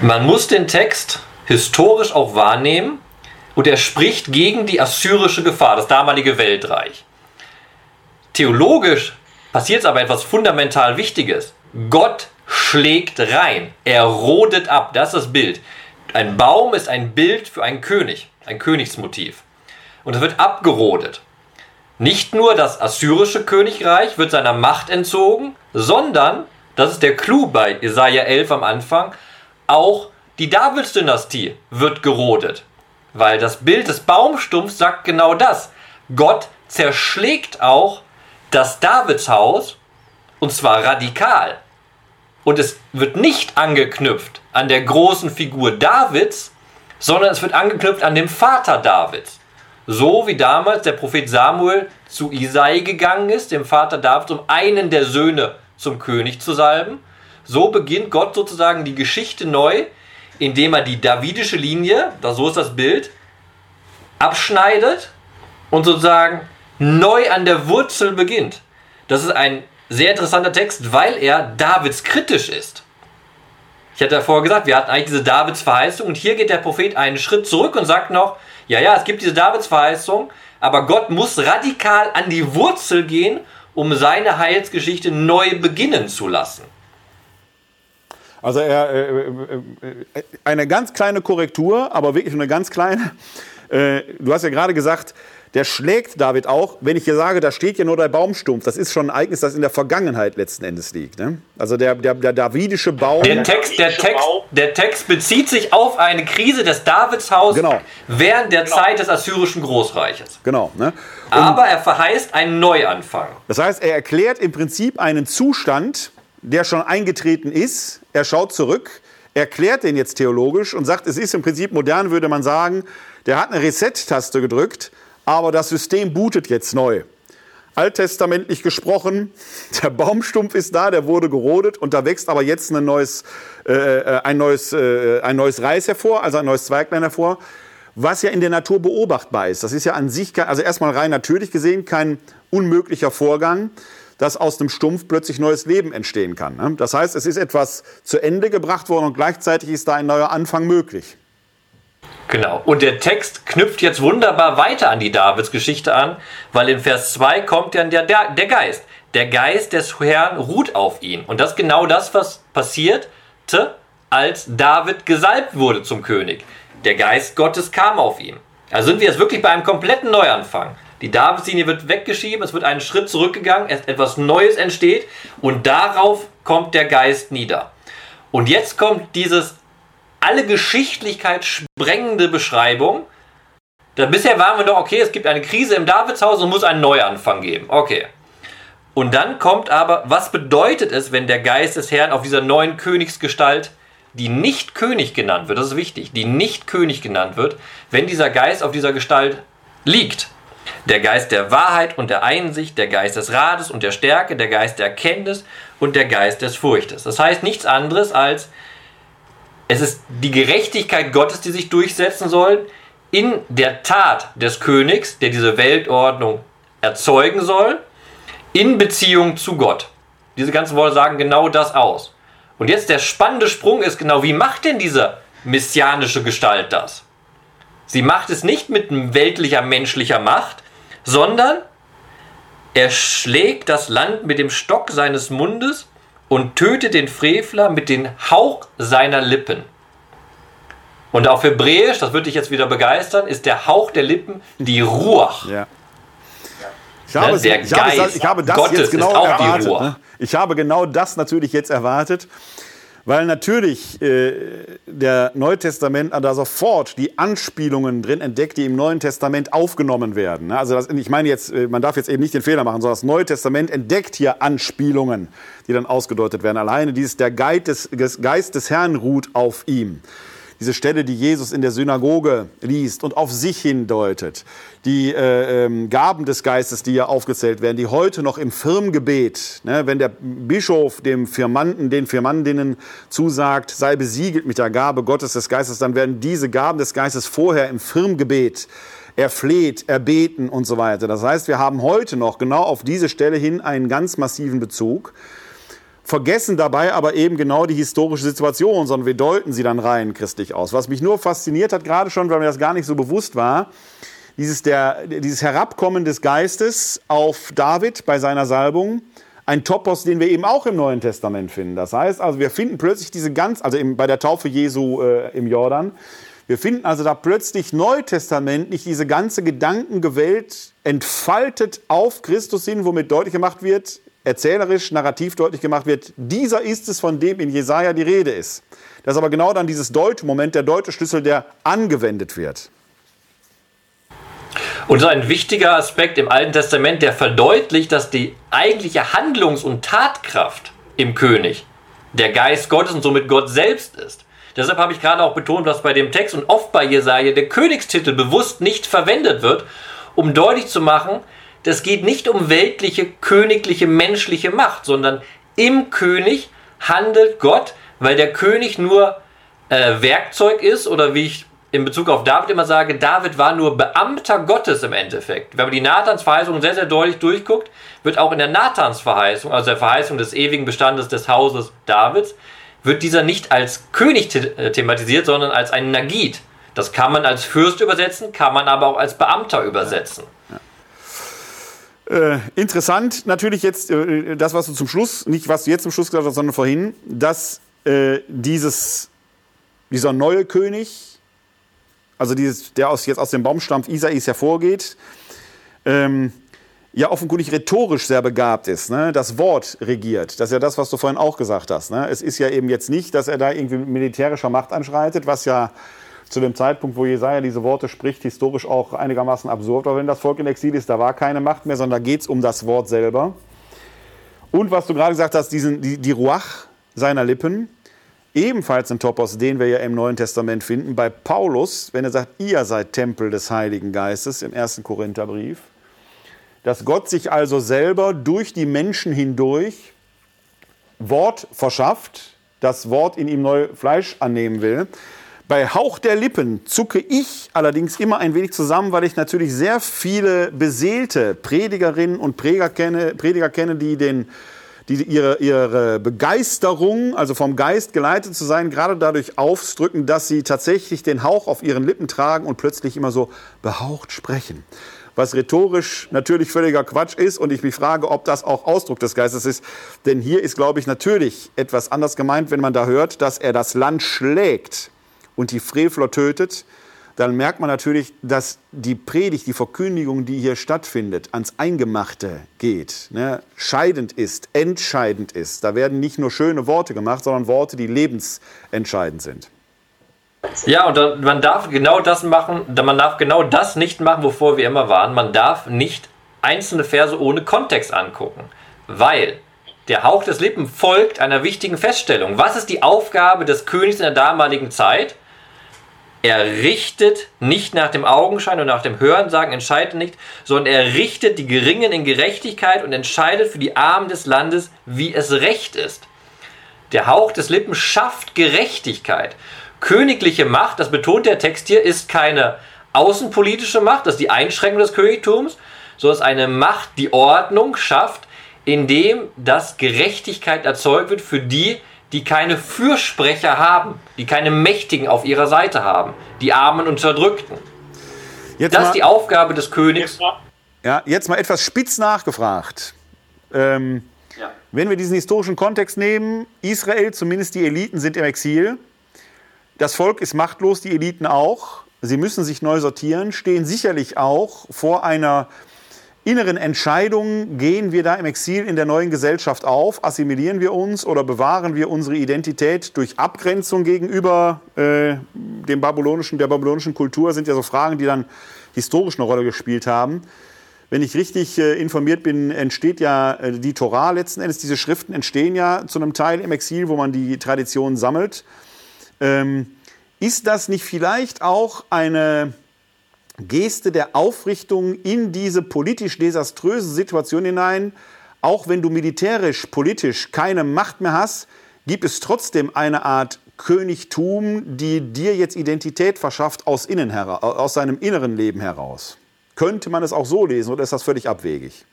Man muss den Text historisch auch wahrnehmen und er spricht gegen die assyrische Gefahr, das damalige Weltreich. Theologisch passiert aber etwas fundamental Wichtiges. Gott schlägt rein, er rodet ab, das ist das Bild. Ein Baum ist ein Bild für einen König, ein Königsmotiv. Und es wird abgerodet. Nicht nur das assyrische Königreich wird seiner Macht entzogen, sondern, das ist der Clou bei Jesaja 11 am Anfang, auch die Davidsdynastie wird gerodet. Weil das Bild des Baumstumpfs sagt genau das. Gott zerschlägt auch das Davidshaus und zwar radikal. Und es wird nicht angeknüpft an der großen Figur Davids, sondern es wird angeknüpft an dem Vater Davids. So wie damals der Prophet Samuel zu Isai gegangen ist, dem Vater Davids, um einen der Söhne zum König zu salben. So beginnt Gott sozusagen die Geschichte neu, indem er die davidische Linie, so ist das Bild, abschneidet und sozusagen neu an der Wurzel beginnt. Das ist ein sehr interessanter Text, weil er Davids kritisch ist. Ich hatte ja vorher gesagt, wir hatten eigentlich diese Davids Verheißung und hier geht der Prophet einen Schritt zurück und sagt noch, ja, ja, es gibt diese Davids Verheißung, aber Gott muss radikal an die Wurzel gehen, um seine Heilsgeschichte neu beginnen zu lassen. Also er, äh, äh, äh eine ganz kleine Korrektur, aber wirklich eine ganz kleine. Äh, du hast ja gerade gesagt, der schlägt David auch, wenn ich hier sage, da steht ja nur der Baumstumpf, das ist schon ein Ereignis, das in der Vergangenheit letzten Endes liegt. Ne? Also der, der, der davidische Baum. Der Text, der, Text, der Text bezieht sich auf eine Krise des Davidshaus genau. während der genau. Zeit des assyrischen Großreiches. Genau. Ne? Aber er verheißt einen Neuanfang. Das heißt, er erklärt im Prinzip einen Zustand, der schon eingetreten ist. Er schaut zurück, erklärt den jetzt theologisch und sagt, es ist im Prinzip modern, würde man sagen, der hat eine Reset-Taste gedrückt aber das System bootet jetzt neu. Alttestamentlich gesprochen, [laughs] der Baumstumpf ist da, der wurde gerodet und da wächst aber jetzt ein neues, äh, äh, ein neues, äh, ein neues Reis hervor, also ein neues Zweiglein hervor, was ja in der Natur beobachtbar ist. Das ist ja an sich, also erstmal rein natürlich gesehen, kein unmöglicher Vorgang, dass aus dem Stumpf plötzlich neues Leben entstehen kann. Ne? Das heißt, es ist etwas zu Ende gebracht worden und gleichzeitig ist da ein neuer Anfang möglich. Genau. Und der Text knüpft jetzt wunderbar weiter an die Davids-Geschichte an, weil in Vers 2 kommt dann der, der, der Geist. Der Geist des Herrn ruht auf ihn. Und das ist genau das, was passierte, als David gesalbt wurde zum König. Der Geist Gottes kam auf ihn. Also sind wir jetzt wirklich bei einem kompletten Neuanfang. Die Davidslinie wird weggeschieben, es wird einen Schritt zurückgegangen, etwas Neues entsteht und darauf kommt der Geist nieder. Und jetzt kommt dieses alle Geschichtlichkeit sprengende Beschreibung. Da bisher waren wir doch, okay, es gibt eine Krise im Davidshaus und muss einen Neuanfang geben. Okay. Und dann kommt aber, was bedeutet es, wenn der Geist des Herrn auf dieser neuen Königsgestalt, die nicht König genannt wird, das ist wichtig, die nicht König genannt wird, wenn dieser Geist auf dieser Gestalt liegt? Der Geist der Wahrheit und der Einsicht, der Geist des Rates und der Stärke, der Geist der Erkenntnis und der Geist des Furchtes. Das heißt nichts anderes als, es ist die Gerechtigkeit Gottes, die sich durchsetzen soll, in der Tat des Königs, der diese Weltordnung erzeugen soll, in Beziehung zu Gott. Diese ganzen Worte sagen genau das aus. Und jetzt der spannende Sprung ist genau, wie macht denn diese messianische Gestalt das? Sie macht es nicht mit weltlicher menschlicher Macht, sondern er schlägt das Land mit dem Stock seines Mundes und tötet den Frevler mit dem Hauch seiner Lippen. Und auf Hebräisch, das würde dich jetzt wieder begeistern, ist der Hauch der Lippen die Ruach. Ja. Ich habe, ne, der ich, Geist habe, ich habe das Gottes jetzt genau erwartet. Ne? Ich habe genau das natürlich jetzt erwartet, weil natürlich äh, der Neutestament da sofort die Anspielungen drin entdeckt, die im Neuen Testament aufgenommen werden. Ne? Also das, ich meine jetzt, äh, man darf jetzt eben nicht den Fehler machen, sondern das Neue Testament entdeckt hier Anspielungen, die dann ausgedeutet werden. Alleine dieses der Geist des, Geist des Herrn ruht auf ihm diese Stelle, die Jesus in der Synagoge liest und auf sich hindeutet, die äh, ähm, Gaben des Geistes, die hier aufgezählt werden, die heute noch im Firmgebet, ne, wenn der Bischof dem Firmanten, den Firmandinnen zusagt, sei besiegelt mit der Gabe Gottes des Geistes, dann werden diese Gaben des Geistes vorher im Firmgebet erfleht, erbeten und so weiter. Das heißt, wir haben heute noch genau auf diese Stelle hin einen ganz massiven Bezug vergessen dabei aber eben genau die historische Situation, sondern wir deuten sie dann rein christlich aus. Was mich nur fasziniert hat, gerade schon, weil mir das gar nicht so bewusst war, dieses, der, dieses Herabkommen des Geistes auf David bei seiner Salbung, ein Topos, den wir eben auch im Neuen Testament finden. Das heißt, also wir finden plötzlich diese ganz, also im, bei der Taufe Jesu äh, im Jordan, wir finden also da plötzlich neutestamentlich diese ganze Gedankengewelt entfaltet auf Christus hin, womit deutlich gemacht wird, erzählerisch, narrativ deutlich gemacht wird, dieser ist es, von dem in Jesaja die Rede ist. Das ist aber genau dann dieses Deutemoment, der Deuteschlüssel, der angewendet wird. Und so ein wichtiger Aspekt im Alten Testament, der verdeutlicht, dass die eigentliche Handlungs- und Tatkraft im König der Geist Gottes und somit Gott selbst ist. Deshalb habe ich gerade auch betont, dass bei dem Text und oft bei Jesaja der Königstitel bewusst nicht verwendet wird, um deutlich zu machen, das geht nicht um weltliche, königliche, menschliche Macht, sondern im König handelt Gott, weil der König nur äh, Werkzeug ist oder wie ich in Bezug auf David immer sage, David war nur Beamter Gottes im Endeffekt. Wenn man die Nathansverheißung sehr, sehr deutlich durchguckt, wird auch in der Nathansverheißung, also der Verheißung des ewigen Bestandes des Hauses Davids, wird dieser nicht als König äh, thematisiert, sondern als ein Nagid. Das kann man als Fürst übersetzen, kann man aber auch als Beamter übersetzen. Ja. Ja. Äh, interessant natürlich jetzt äh, das, was du zum Schluss, nicht was du jetzt zum Schluss gesagt hast, sondern vorhin, dass äh, dieses, dieser neue König, also dieses, der aus, jetzt aus dem Baumstampf Isais hervorgeht, ähm, ja offenkundig rhetorisch sehr begabt ist. Ne? Das Wort regiert. Das ist ja das, was du vorhin auch gesagt hast. Ne? Es ist ja eben jetzt nicht, dass er da irgendwie mit militärischer Macht anschreitet, was ja zu dem Zeitpunkt, wo Jesaja diese Worte spricht, historisch auch einigermaßen absurd war, wenn das Volk in Exil ist. Da war keine Macht mehr, sondern da geht es um das Wort selber. Und was du gerade gesagt hast, diesen, die, die Ruach seiner Lippen, ebenfalls ein Topos, den wir ja im Neuen Testament finden, bei Paulus, wenn er sagt, ihr seid Tempel des Heiligen Geistes im ersten Korintherbrief, dass Gott sich also selber durch die Menschen hindurch Wort verschafft, das Wort in ihm neu Fleisch annehmen will. Bei Hauch der Lippen zucke ich allerdings immer ein wenig zusammen, weil ich natürlich sehr viele beseelte Predigerinnen und Prediger kenne, Prediger kenne die den die ihre, ihre Begeisterung, also vom Geist geleitet zu sein, gerade dadurch ausdrücken, dass sie tatsächlich den Hauch auf ihren Lippen tragen und plötzlich immer so behaucht sprechen. Was rhetorisch natürlich völliger Quatsch ist und ich mich frage, ob das auch Ausdruck des Geistes ist. Denn hier ist, glaube ich, natürlich etwas anders gemeint, wenn man da hört, dass er das Land schlägt und die Frevler tötet dann merkt man natürlich, dass die Predigt, die Verkündigung, die hier stattfindet, ans Eingemachte geht, ne, scheidend ist, entscheidend ist. Da werden nicht nur schöne Worte gemacht, sondern Worte, die lebensentscheidend sind. Ja, und man darf genau das machen, man darf genau das nicht machen, wovor wir immer waren. Man darf nicht einzelne Verse ohne Kontext angucken, weil der Hauch des Lippen folgt einer wichtigen Feststellung. Was ist die Aufgabe des Königs in der damaligen Zeit? Er richtet nicht nach dem Augenschein und nach dem Hörensagen, entscheidet nicht, sondern er richtet die Geringen in Gerechtigkeit und entscheidet für die Armen des Landes, wie es recht ist. Der Hauch des Lippen schafft Gerechtigkeit. Königliche Macht, das betont der Text hier, ist keine außenpolitische Macht, das ist die Einschränkung des Königtums, sondern es ist eine Macht, die Ordnung schafft, indem das Gerechtigkeit erzeugt wird für die, die keine Fürsprecher haben, die keine Mächtigen auf ihrer Seite haben, die Armen und Unterdrückten. Jetzt das ist die Aufgabe des Königs. Ja, jetzt mal etwas spitz nachgefragt. Ähm, ja. Wenn wir diesen historischen Kontext nehmen, Israel, zumindest die Eliten sind im Exil. Das Volk ist machtlos, die Eliten auch. Sie müssen sich neu sortieren, stehen sicherlich auch vor einer inneren Entscheidungen gehen wir da im Exil in der neuen Gesellschaft auf? Assimilieren wir uns oder bewahren wir unsere Identität durch Abgrenzung gegenüber äh, dem babylonischen, der babylonischen Kultur? Sind ja so Fragen, die dann historisch eine Rolle gespielt haben. Wenn ich richtig äh, informiert bin, entsteht ja äh, die Torah letzten Endes. Diese Schriften entstehen ja zu einem Teil im Exil, wo man die Traditionen sammelt. Ähm, ist das nicht vielleicht auch eine Geste der Aufrichtung in diese politisch desaströse Situation hinein. Auch wenn du militärisch, politisch keine Macht mehr hast, gibt es trotzdem eine Art Königtum, die dir jetzt Identität verschafft aus, innen aus seinem inneren Leben heraus. Könnte man es auch so lesen oder ist das völlig abwegig?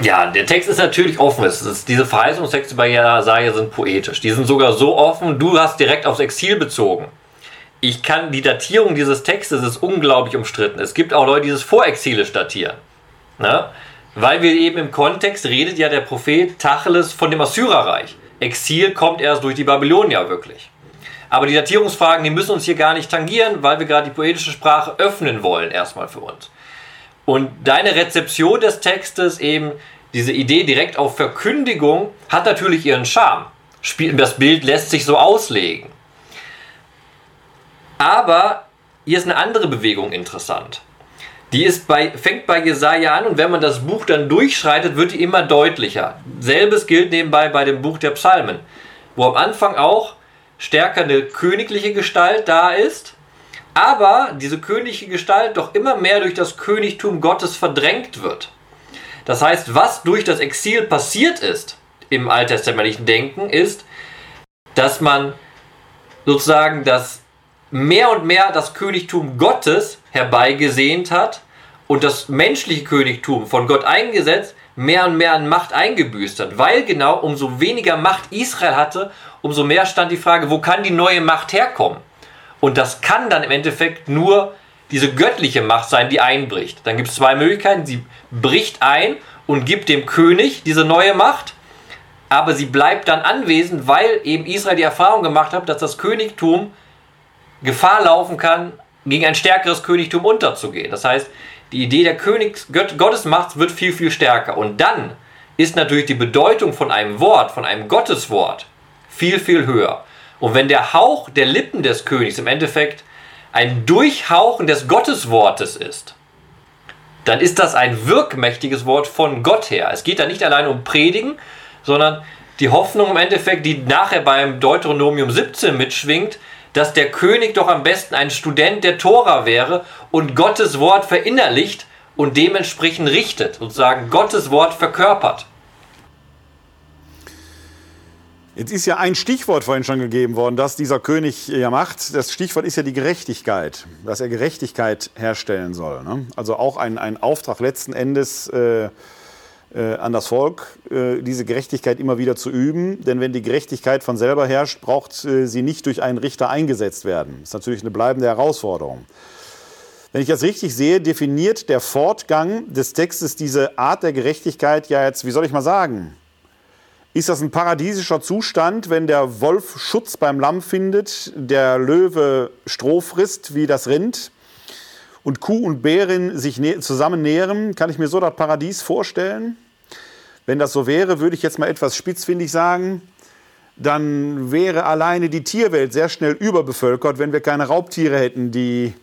Ja, der Text ist natürlich offen. Ist, diese Verheißungstexte bei Jesaja sind poetisch. Die sind sogar so offen, du hast direkt aufs Exil bezogen ich kann, die Datierung dieses Textes ist unglaublich umstritten. Es gibt auch Leute, die es vorexilisch datieren. Ne? Weil wir eben im Kontext redet ja der Prophet Tacheles von dem Assyrerreich. Exil kommt erst durch die Babylonier wirklich. Aber die Datierungsfragen, die müssen uns hier gar nicht tangieren, weil wir gerade die poetische Sprache öffnen wollen, erstmal für uns. Und deine Rezeption des Textes, eben diese Idee direkt auf Verkündigung, hat natürlich ihren Charme. Das Bild lässt sich so auslegen. Aber hier ist eine andere Bewegung interessant. Die ist bei, fängt bei Jesaja an und wenn man das Buch dann durchschreitet, wird die immer deutlicher. Selbes gilt nebenbei bei dem Buch der Psalmen, wo am Anfang auch stärker eine königliche Gestalt da ist, aber diese königliche Gestalt doch immer mehr durch das Königtum Gottes verdrängt wird. Das heißt, was durch das Exil passiert ist im alttestamentlichen Denken, ist, dass man sozusagen das mehr und mehr das Königtum Gottes herbeigesehnt hat und das menschliche Königtum von Gott eingesetzt mehr und mehr an Macht eingebüßt hat. Weil genau umso weniger Macht Israel hatte, umso mehr stand die Frage, wo kann die neue Macht herkommen? Und das kann dann im Endeffekt nur diese göttliche Macht sein, die einbricht. Dann gibt es zwei Möglichkeiten. Sie bricht ein und gibt dem König diese neue Macht, aber sie bleibt dann anwesend, weil eben Israel die Erfahrung gemacht hat, dass das Königtum Gefahr laufen kann, gegen ein stärkeres Königtum unterzugehen. Das heißt, die Idee der Königs Gottesmacht wird viel, viel stärker. Und dann ist natürlich die Bedeutung von einem Wort, von einem Gotteswort, viel, viel höher. Und wenn der Hauch der Lippen des Königs im Endeffekt ein Durchhauchen des Gotteswortes ist, dann ist das ein wirkmächtiges Wort von Gott her. Es geht da nicht allein um Predigen, sondern die Hoffnung im Endeffekt, die nachher beim Deuteronomium 17 mitschwingt, dass der König doch am besten ein Student der Tora wäre und Gottes Wort verinnerlicht und dementsprechend richtet, sozusagen Gottes Wort verkörpert. Jetzt ist ja ein Stichwort vorhin schon gegeben worden, das dieser König ja macht. Das Stichwort ist ja die Gerechtigkeit, dass er Gerechtigkeit herstellen soll. Ne? Also auch ein, ein Auftrag letzten Endes, äh, an das Volk, äh, diese Gerechtigkeit immer wieder zu üben. Denn wenn die Gerechtigkeit von selber herrscht, braucht äh, sie nicht durch einen Richter eingesetzt werden. Das ist natürlich eine bleibende Herausforderung. Wenn ich das richtig sehe, definiert der Fortgang des Textes diese Art der Gerechtigkeit ja jetzt, wie soll ich mal sagen, ist das ein paradiesischer Zustand, wenn der Wolf Schutz beim Lamm findet, der Löwe Stroh frisst wie das Rind und Kuh und Bärin sich zusammen nähren? Kann ich mir so das Paradies vorstellen? Wenn das so wäre, würde ich jetzt mal etwas spitzfindig sagen, dann wäre alleine die Tierwelt sehr schnell überbevölkert, wenn wir keine Raubtiere hätten, die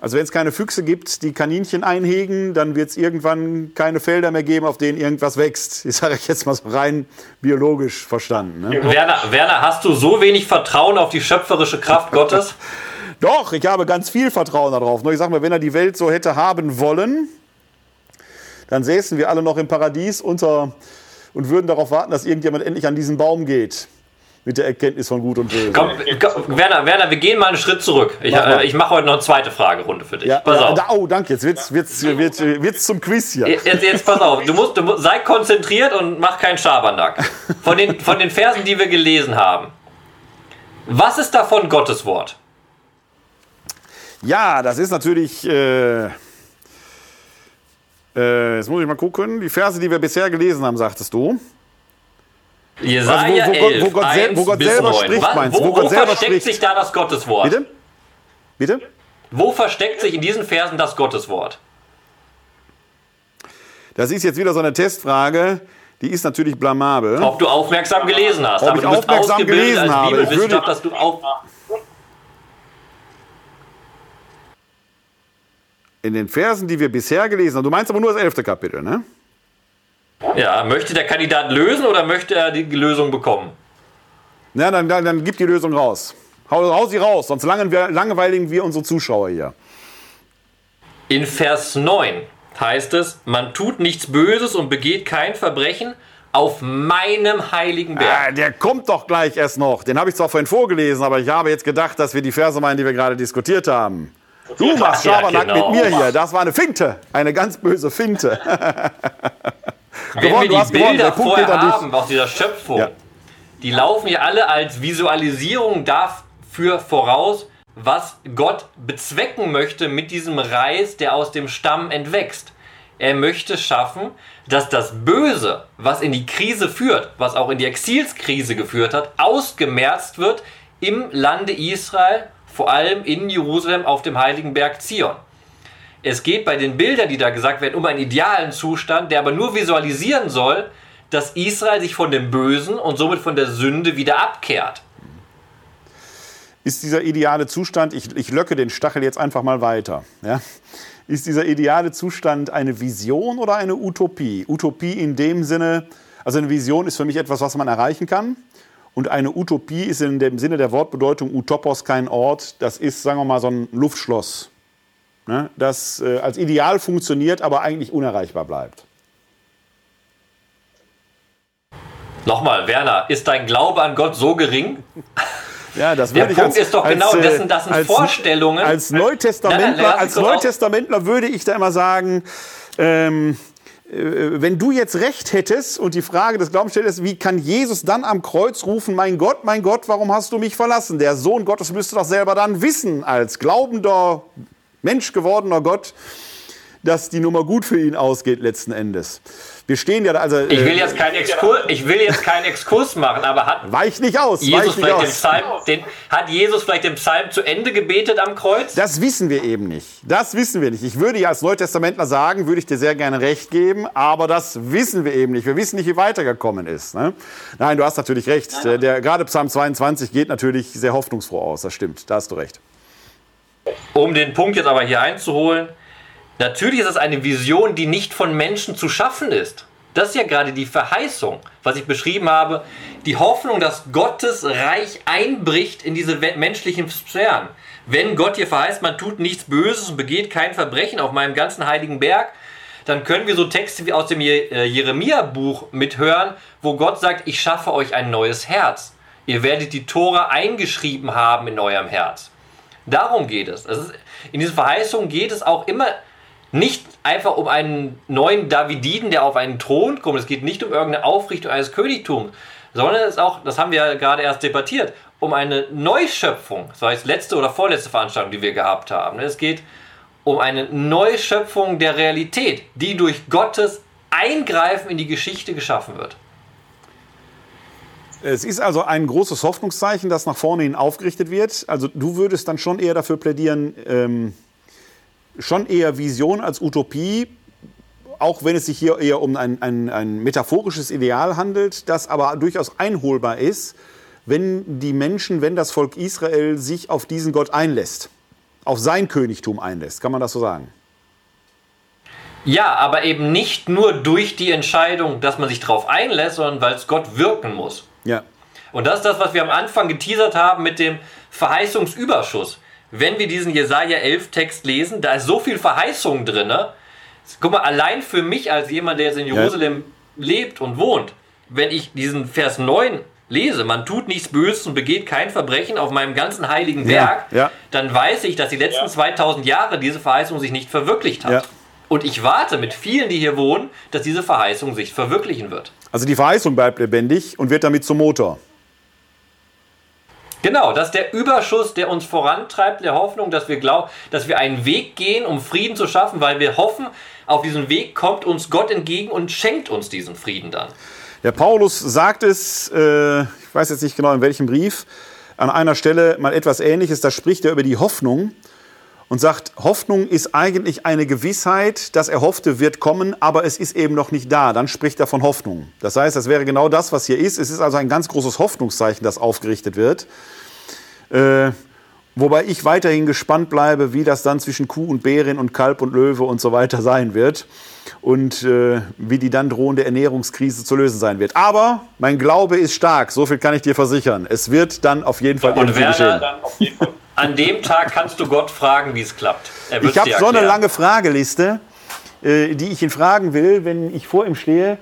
also wenn es keine Füchse gibt, die Kaninchen einhegen, dann wird es irgendwann keine Felder mehr geben, auf denen irgendwas wächst. Ich sage jetzt mal so rein biologisch verstanden. Ne? Werner, Werner, hast du so wenig Vertrauen auf die schöpferische Kraft Gottes? [laughs] Doch, ich habe ganz viel Vertrauen darauf. Nur ich sage mal, wenn er die Welt so hätte haben wollen, dann säßen wir alle noch im Paradies unter und würden darauf warten, dass irgendjemand endlich an diesen Baum geht mit der Erkenntnis von Gut und Böse. Komm, komm, Werner, Werner, wir gehen mal einen Schritt zurück. Ich, äh, ich mache heute noch eine zweite Fragerunde für dich. Ja, pass auf. oh, danke. Jetzt wird's, wird's, wird's, wird's zum Quiz hier. Jetzt, jetzt pass auf. Du musst, du musst, sei konzentriert und mach keinen Schabernack. Von den, von den Versen, die wir gelesen haben. Was ist davon Gottes Wort? Ja, das ist natürlich. Äh, äh, jetzt muss ich mal gucken. Die Verse, die wir bisher gelesen haben, sagtest du. Jesaja also wo, wo, wo, Gott, 11, wo Gott selber 9. spricht, meinst du? Wo, wo, wo versteckt spricht. sich da das Gotteswort? Bitte? Bitte? Wo versteckt sich in diesen Versen das Gotteswort? Das ist jetzt wieder so eine Testfrage, die ist natürlich blamabel. Ob du aufmerksam gelesen hast. Ob ich aufmerksam gelesen habe. Ich würde, dass du auch in den Versen, die wir bisher gelesen haben, du meinst aber nur das elfte Kapitel, ne? Ja, möchte der Kandidat lösen oder möchte er die Lösung bekommen? Na, dann, dann, dann gib die Lösung raus. Hau, hau sie raus, sonst langweiligen wir unsere Zuschauer hier. In Vers 9 heißt es, man tut nichts Böses und begeht kein Verbrechen auf meinem heiligen Berg. Ah, der kommt doch gleich erst noch. Den habe ich zwar vorhin vorgelesen, aber ich habe jetzt gedacht, dass wir die Verse meinen, die wir gerade diskutiert haben. Du machst Schabernack ja, genau. mit mir hier. Das war eine Finte. Eine ganz böse Finte. [laughs] Wenn gewonnen, wir die Bilder vorher haben aus dieser Schöpfung, ja. die laufen ja alle als Visualisierung dafür voraus, was Gott bezwecken möchte mit diesem Reis, der aus dem Stamm entwächst. Er möchte schaffen, dass das Böse, was in die Krise führt, was auch in die Exilskrise geführt hat, ausgemerzt wird im Lande Israel, vor allem in Jerusalem auf dem heiligen Berg Zion. Es geht bei den Bildern, die da gesagt werden, um einen idealen Zustand, der aber nur visualisieren soll, dass Israel sich von dem Bösen und somit von der Sünde wieder abkehrt. Ist dieser ideale Zustand, ich, ich löcke den Stachel jetzt einfach mal weiter, ja? ist dieser ideale Zustand eine Vision oder eine Utopie? Utopie in dem Sinne, also eine Vision ist für mich etwas, was man erreichen kann. Und eine Utopie ist in dem Sinne der Wortbedeutung Utopos kein Ort. Das ist, sagen wir mal, so ein Luftschloss ne, das äh, als Ideal funktioniert, aber eigentlich unerreichbar bleibt. Nochmal, Werner, ist dein Glaube an Gott so gering? Ja, das Der Punkt als, ist doch genau, als, das sind, das sind als, Vorstellungen. Als Neutestamentler, nein, nein, als Neutestamentler würde ich da immer sagen, ähm, äh, wenn du jetzt recht hättest und die Frage des Glaubens stellst, wie kann Jesus dann am Kreuz rufen, mein Gott, mein Gott, warum hast du mich verlassen? Der Sohn Gottes müsste doch selber dann wissen, als glaubender Mensch gewordener Gott, dass die Nummer gut für ihn ausgeht letzten Endes. Wir stehen ja also. Ich will äh, jetzt keinen Exkurs, ich will jetzt keinen Exkurs machen, aber hat weich nicht aus. Jesus nicht aus. Den Psalm, den, hat Jesus vielleicht den Psalm zu Ende gebetet am Kreuz? Das wissen wir eben nicht. Das wissen wir nicht. Ich würde ja als Neutestamentler sagen, würde ich dir sehr gerne recht geben, aber das wissen wir eben nicht. Wir wissen nicht, wie weitergekommen ist. Ne? Nein, du hast natürlich recht. Der, der, gerade Psalm 22 geht natürlich sehr hoffnungsfroh aus. Das stimmt. Da hast du recht. Um den Punkt jetzt aber hier einzuholen, natürlich ist es eine Vision, die nicht von Menschen zu schaffen ist. Das ist ja gerade die Verheißung, was ich beschrieben habe. Die Hoffnung, dass Gottes Reich einbricht in diese menschlichen Sphären. Wenn Gott hier verheißt, man tut nichts Böses und begeht kein Verbrechen auf meinem ganzen heiligen Berg, dann können wir so Texte wie aus dem äh, Jeremia-Buch mithören, wo Gott sagt, ich schaffe euch ein neues Herz. Ihr werdet die Tora eingeschrieben haben in eurem Herz. Darum geht es. in diesen Verheißungen geht es auch immer nicht einfach um einen neuen Davididen, der auf einen Thron kommt. Es geht nicht um irgendeine Aufrichtung eines Königtums, sondern es ist auch, das haben wir ja gerade erst debattiert, um eine Neuschöpfung. Das war jetzt letzte oder vorletzte Veranstaltung, die wir gehabt haben. Es geht um eine Neuschöpfung der Realität, die durch Gottes Eingreifen in die Geschichte geschaffen wird. Es ist also ein großes Hoffnungszeichen, das nach vorne hin aufgerichtet wird. Also du würdest dann schon eher dafür plädieren, ähm, schon eher Vision als Utopie, auch wenn es sich hier eher um ein, ein, ein metaphorisches Ideal handelt, das aber durchaus einholbar ist, wenn die Menschen, wenn das Volk Israel sich auf diesen Gott einlässt, auf sein Königtum einlässt. Kann man das so sagen? Ja, aber eben nicht nur durch die Entscheidung, dass man sich darauf einlässt, sondern weil es Gott wirken muss. Ja. Und das ist das, was wir am Anfang geteasert haben mit dem Verheißungsüberschuss. Wenn wir diesen Jesaja 11 Text lesen, da ist so viel Verheißung drin. Guck mal, allein für mich als jemand, der jetzt in Jerusalem ja. lebt und wohnt, wenn ich diesen Vers 9 lese, man tut nichts Böses und begeht kein Verbrechen auf meinem ganzen heiligen Werk, ja, ja. dann weiß ich, dass die letzten 2000 Jahre diese Verheißung sich nicht verwirklicht hat. Und ich warte mit vielen, die hier wohnen, dass diese Verheißung sich verwirklichen wird. Also die Verheißung bleibt lebendig und wird damit zum Motor. Genau, das ist der Überschuss, der uns vorantreibt, der Hoffnung, dass wir glauben, dass wir einen Weg gehen, um Frieden zu schaffen, weil wir hoffen, auf diesen Weg kommt uns Gott entgegen und schenkt uns diesen Frieden dann. Der Paulus sagt es, äh, ich weiß jetzt nicht genau in welchem Brief, an einer Stelle mal etwas Ähnliches. Da spricht er über die Hoffnung und sagt, Hoffnung ist eigentlich eine Gewissheit, das Erhoffte wird kommen, aber es ist eben noch nicht da. Dann spricht er von Hoffnung. Das heißt, das wäre genau das, was hier ist. Es ist also ein ganz großes Hoffnungszeichen, das aufgerichtet wird. Äh, wobei ich weiterhin gespannt bleibe, wie das dann zwischen Kuh und Bärin und Kalb und Löwe und so weiter sein wird und äh, wie die dann drohende Ernährungskrise zu lösen sein wird. Aber mein Glaube ist stark, so viel kann ich dir versichern. Es wird dann auf jeden Fall ja, irgendwie geschehen. Dann auf jeden Fall an dem Tag kannst du Gott fragen, wie es klappt. ich habe so eine lange Frageliste, äh, die ich ihn fragen will, wenn ich vor ihm stehe.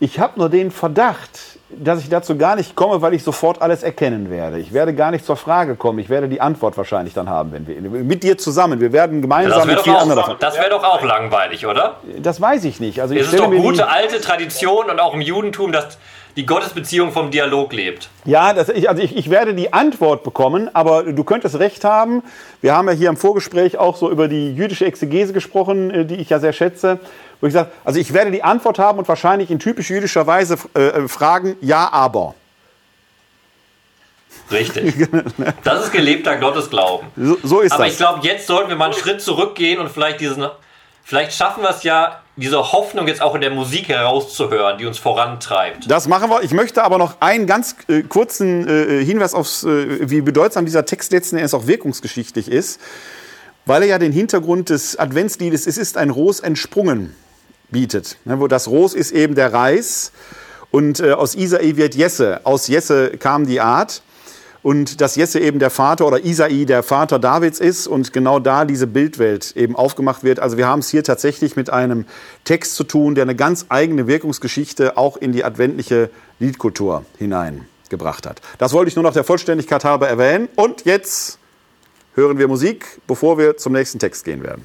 Ich habe nur den Verdacht, dass ich dazu gar nicht komme, weil ich sofort alles erkennen werde. Ich werde gar nicht zur Frage kommen. Ich werde die Antwort wahrscheinlich dann haben, wenn wir mit dir zusammen. Wir werden gemeinsam mit vielen anderen davon. Das wäre doch auch langweilig, oder? Das weiß ich nicht. Also es ist doch gute alte Tradition und auch im Judentum, dass die Gottesbeziehung vom Dialog lebt. Ja, das, ich, also ich, ich werde die Antwort bekommen, aber du könntest recht haben. Wir haben ja hier im Vorgespräch auch so über die jüdische Exegese gesprochen, äh, die ich ja sehr schätze. Wo ich sage, also ich werde die Antwort haben und wahrscheinlich in typisch jüdischer Weise äh, äh fragen, ja, aber. Richtig. [laughs] Das ist gelebter Gottesglauben. So, so ist Aber das. ich glaube, jetzt sollten wir mal einen Schritt zurückgehen und vielleicht diesen, vielleicht schaffen wir es ja, diese Hoffnung jetzt auch in der Musik herauszuhören, die uns vorantreibt. Das machen wir. Ich möchte aber noch einen ganz äh, kurzen äh, Hinweis auf, äh, wie bedeutsam dieser Text letzten Endes auch wirkungsgeschichtlich ist, weil er ja den Hintergrund des Adventsliedes Es ist ein Ros entsprungen bietet. Ne, wo das Ros ist eben der Reis und äh, aus Isai wird Jesse. Aus Jesse kam die Art und dass Jesse eben der Vater oder Isai der Vater Davids ist und genau da diese Bildwelt eben aufgemacht wird. Also wir haben es hier tatsächlich mit einem Text zu tun, der eine ganz eigene Wirkungsgeschichte auch in die adventliche Liedkultur hineingebracht hat. Das wollte ich nur noch der Vollständigkeit halber erwähnen. Und jetzt hören wir Musik, bevor wir zum nächsten Text gehen werden.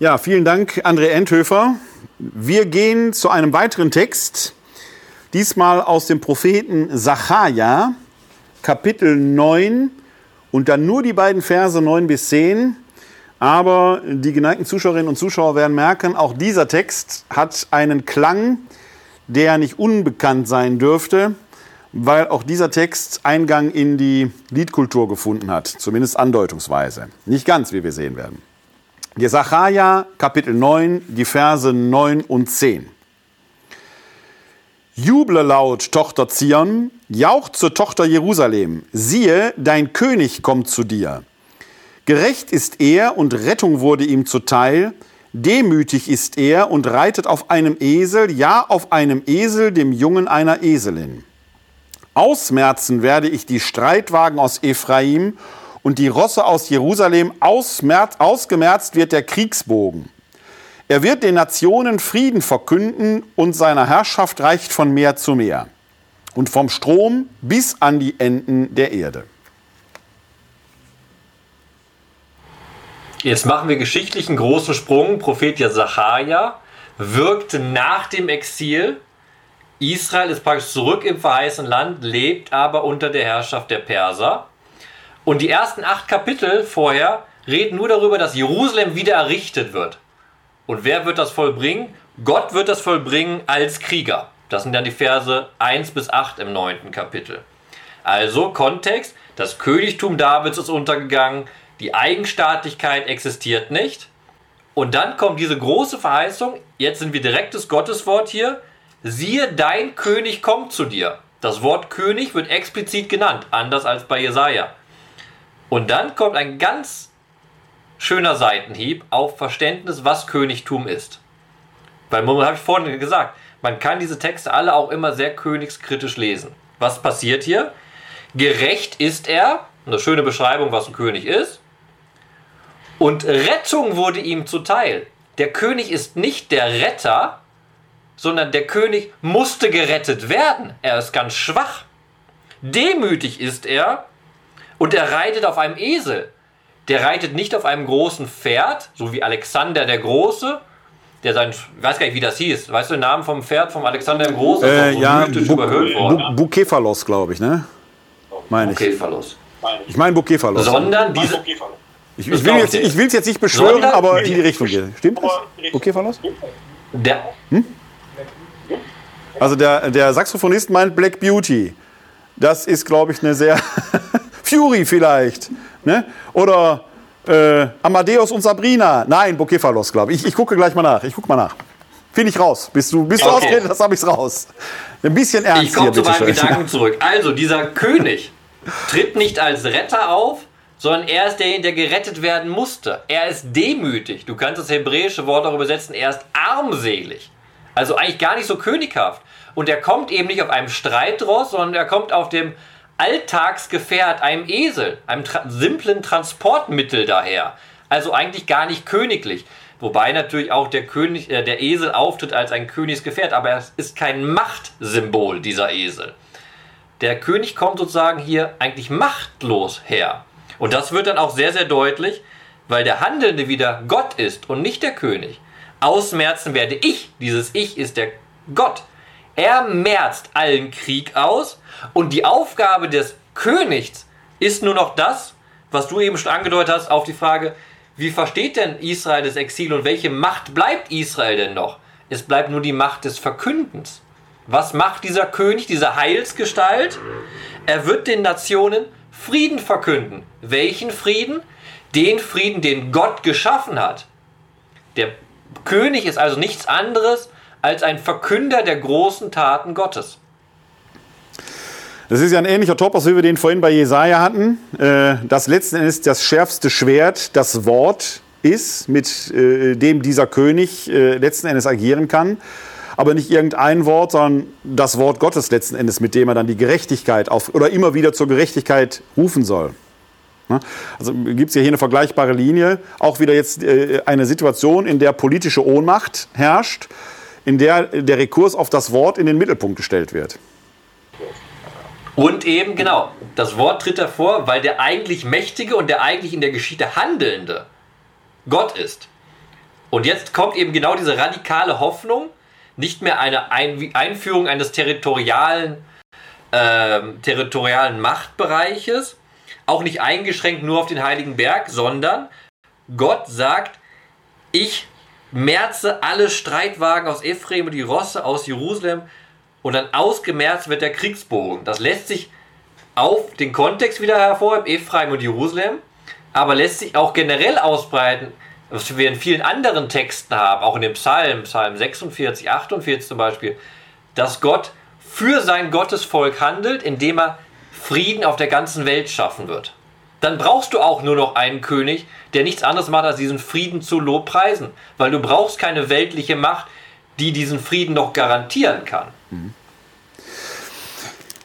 Ja, vielen Dank, André Endhöfer. Wir gehen zu einem weiteren Text, diesmal aus dem Propheten Sacharja, Kapitel 9 und dann nur die beiden Verse 9 bis 10. Aber die geneigten Zuschauerinnen und Zuschauer werden merken, auch dieser Text hat einen Klang, der nicht unbekannt sein dürfte, weil auch dieser Text Eingang in die Liedkultur gefunden hat, zumindest andeutungsweise. Nicht ganz, wie wir sehen werden. Jesachaja Kapitel 9, die Verse 9 und 10. Juble laut, Tochter Zion, jauchze, Tochter Jerusalem, siehe, dein König kommt zu dir. Gerecht ist er und Rettung wurde ihm zuteil, demütig ist er und reitet auf einem Esel, ja auf einem Esel, dem Jungen einer Eselin. Ausmerzen werde ich die Streitwagen aus Ephraim und die Rosse aus Jerusalem ausgemerzt wird der Kriegsbogen. Er wird den Nationen Frieden verkünden und seine Herrschaft reicht von Meer zu Meer und vom Strom bis an die Enden der Erde. Jetzt machen wir geschichtlichen großen Sprung. Prophet Jesachaja wirkte nach dem Exil. Israel ist praktisch zurück im verheißenen Land, lebt aber unter der Herrschaft der Perser. Und die ersten acht Kapitel vorher reden nur darüber, dass Jerusalem wieder errichtet wird. Und wer wird das vollbringen? Gott wird das vollbringen als Krieger. Das sind dann die Verse 1 bis 8 im neunten Kapitel. Also Kontext, das Königtum Davids ist untergegangen, die Eigenstaatlichkeit existiert nicht. Und dann kommt diese große Verheißung, jetzt sind wir direktes Gotteswort hier, siehe, dein König kommt zu dir. Das Wort König wird explizit genannt, anders als bei Jesaja. Und dann kommt ein ganz schöner Seitenhieb auf Verständnis, was Königtum ist. Weil, man habe ich vorhin gesagt, man kann diese Texte alle auch immer sehr königskritisch lesen. Was passiert hier? Gerecht ist er, eine schöne Beschreibung, was ein König ist. Und Rettung wurde ihm zuteil. Der König ist nicht der Retter, sondern der König musste gerettet werden. Er ist ganz schwach. Demütig ist er und er reitet auf einem Esel. Der reitet nicht auf einem großen Pferd, so wie Alexander der Große, der sein, ich weiß gar nicht, wie das hieß. Weißt du den Namen vom Pferd vom Alexander der Große? Äh, so ja, Bu Bu Bukephalos, glaube ich, ne? Meine ich. Bukephalos. Ich meine Bukephalos. Sondern diese. Ich, ich will es jetzt, jetzt nicht beschwören, Sondern aber in die Richtung geht. Stimmt das? Bukephalos? Der. Hm? Also der, der Saxophonist meint Black Beauty. Das ist, glaube ich, eine sehr [laughs] Fury vielleicht. Ne? Oder äh, Amadeus und Sabrina. Nein, Bokephalos, glaube ich. ich. Ich gucke gleich mal nach. Ich gucke mal nach. Finde ich raus. Bist du, bist okay. du ausgeredet, das habe ich raus. Ein bisschen ernst Ich komme zu meinem Gedanken [laughs] zurück. Also, dieser König tritt nicht als Retter auf, sondern er ist derjenige, der gerettet werden musste. Er ist demütig. Du kannst das hebräische Wort auch übersetzen. Er ist armselig. Also eigentlich gar nicht so könighaft. Und er kommt eben nicht auf einem Streitross, sondern er kommt auf dem Alltagsgefährt, einem Esel, einem tra simplen Transportmittel daher. Also eigentlich gar nicht königlich. Wobei natürlich auch der, König, äh, der Esel auftritt als ein Königsgefährt, aber es ist kein Machtsymbol, dieser Esel. Der König kommt sozusagen hier eigentlich machtlos her. Und das wird dann auch sehr, sehr deutlich, weil der Handelnde wieder Gott ist und nicht der König. Ausmerzen werde ich, dieses Ich ist der Gott. Er merzt allen Krieg aus und die Aufgabe des Königs ist nur noch das, was du eben schon angedeutet hast, auf die Frage, wie versteht denn Israel das Exil und welche Macht bleibt Israel denn noch? Es bleibt nur die Macht des Verkündens. Was macht dieser König, diese Heilsgestalt? Er wird den Nationen Frieden verkünden. Welchen Frieden? Den Frieden, den Gott geschaffen hat. Der König ist also nichts anderes als ein Verkünder der großen Taten Gottes. Das ist ja ein ähnlicher Topos, wie wir den vorhin bei Jesaja hatten. Äh, das letzten Endes das schärfste Schwert, das Wort ist, mit äh, dem dieser König äh, letzten Endes agieren kann. Aber nicht irgendein Wort, sondern das Wort Gottes letzten Endes, mit dem er dann die Gerechtigkeit auf, oder immer wieder zur Gerechtigkeit rufen soll. Also gibt es ja hier eine vergleichbare Linie. Auch wieder jetzt eine Situation, in der politische Ohnmacht herrscht in der der Rekurs auf das Wort in den Mittelpunkt gestellt wird. Und eben, genau, das Wort tritt hervor, weil der eigentlich Mächtige und der eigentlich in der Geschichte Handelnde Gott ist. Und jetzt kommt eben genau diese radikale Hoffnung, nicht mehr eine Einführung eines territorialen, äh, territorialen Machtbereiches, auch nicht eingeschränkt nur auf den Heiligen Berg, sondern Gott sagt, ich merze alle Streitwagen aus Ephraim und die Rosse aus Jerusalem und dann ausgemerzt wird der Kriegsbogen. Das lässt sich auf den Kontext wieder hervor, Ephraim und Jerusalem, aber lässt sich auch generell ausbreiten, was wir in vielen anderen Texten haben, auch in dem Psalm, Psalm 46, 48 zum Beispiel, dass Gott für sein Gottesvolk handelt, indem er Frieden auf der ganzen Welt schaffen wird. Dann brauchst du auch nur noch einen König, der nichts anderes macht, als diesen Frieden zu lobpreisen. Weil du brauchst keine weltliche Macht, die diesen Frieden noch garantieren kann.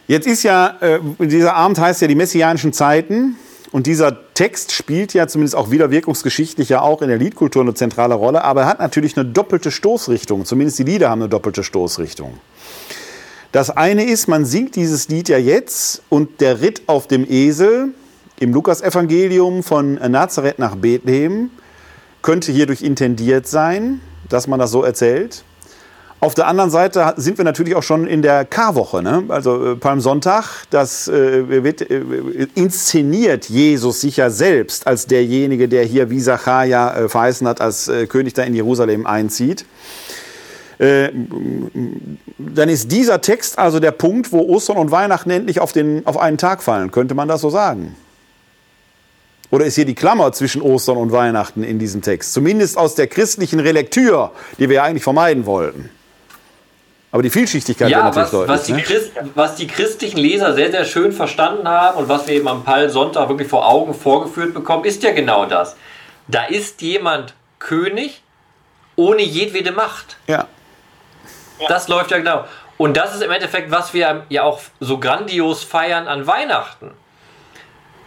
Jetzt ist ja, äh, dieser Abend heißt ja die messianischen Zeiten. Und dieser Text spielt ja zumindest auch wieder wirkungsgeschichtlich ja auch in der Liedkultur eine zentrale Rolle, aber er hat natürlich eine doppelte Stoßrichtung. Zumindest die Lieder haben eine doppelte Stoßrichtung. Das eine ist, man singt dieses Lied ja jetzt und der Ritt auf dem Esel im Lukasevangelium von Nazareth nach Bethlehem könnte hierdurch intendiert sein, dass man das so erzählt. Auf der anderen Seite sind wir natürlich auch schon in der Karwoche, ne? also äh, Palmsonntag. Das äh, wird äh, inszeniert Jesus sicher selbst als derjenige, der hier wie Zacharia äh, verheißen hat, als äh, König da in Jerusalem einzieht. Äh, dann ist dieser Text also der Punkt, wo Ostern und Weihnachten endlich auf, den, auf einen Tag fallen. Könnte man das so sagen? Oder ist hier die Klammer zwischen Ostern und Weihnachten in diesem Text? Zumindest aus der christlichen Relektür, die wir ja eigentlich vermeiden wollten. Aber die Vielschichtigkeit ja, natürlich was, deutlich. Was die, ne? Christ, was die christlichen Leser sehr, sehr schön verstanden haben und was wir eben am Palmsonntag wirklich vor Augen vorgeführt bekommen, ist ja genau das. Da ist jemand König ohne jedwede Macht. Ja. Das läuft ja genau. Und das ist im Endeffekt, was wir ja auch so grandios feiern an Weihnachten.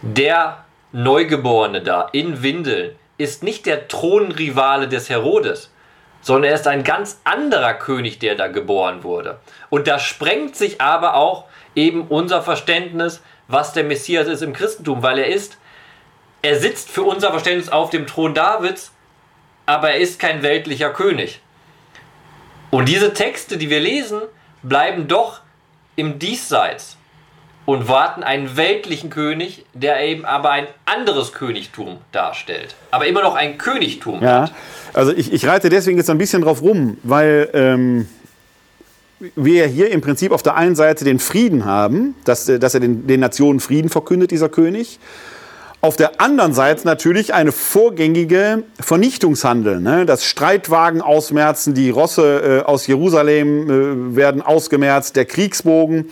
Der Neugeborene da in Windeln ist nicht der Thronrivale des Herodes, sondern er ist ein ganz anderer König, der da geboren wurde. Und da sprengt sich aber auch eben unser Verständnis, was der Messias ist im Christentum, weil er ist, er sitzt für unser Verständnis auf dem Thron Davids, aber er ist kein weltlicher König. Und diese Texte, die wir lesen, bleiben doch im Diesseits und warten einen weltlichen König, der eben aber ein anderes Königtum darstellt. Aber immer noch ein Königtum Ja, hat. also ich, ich reite deswegen jetzt ein bisschen drauf rum, weil ähm, wir hier im Prinzip auf der einen Seite den Frieden haben, dass, dass er den, den Nationen Frieden verkündet, dieser König. Auf der anderen Seite natürlich eine vorgängige Vernichtungshandel. Ne? Das Streitwagen ausmerzen, die Rosse äh, aus Jerusalem äh, werden ausgemerzt, der Kriegsbogen.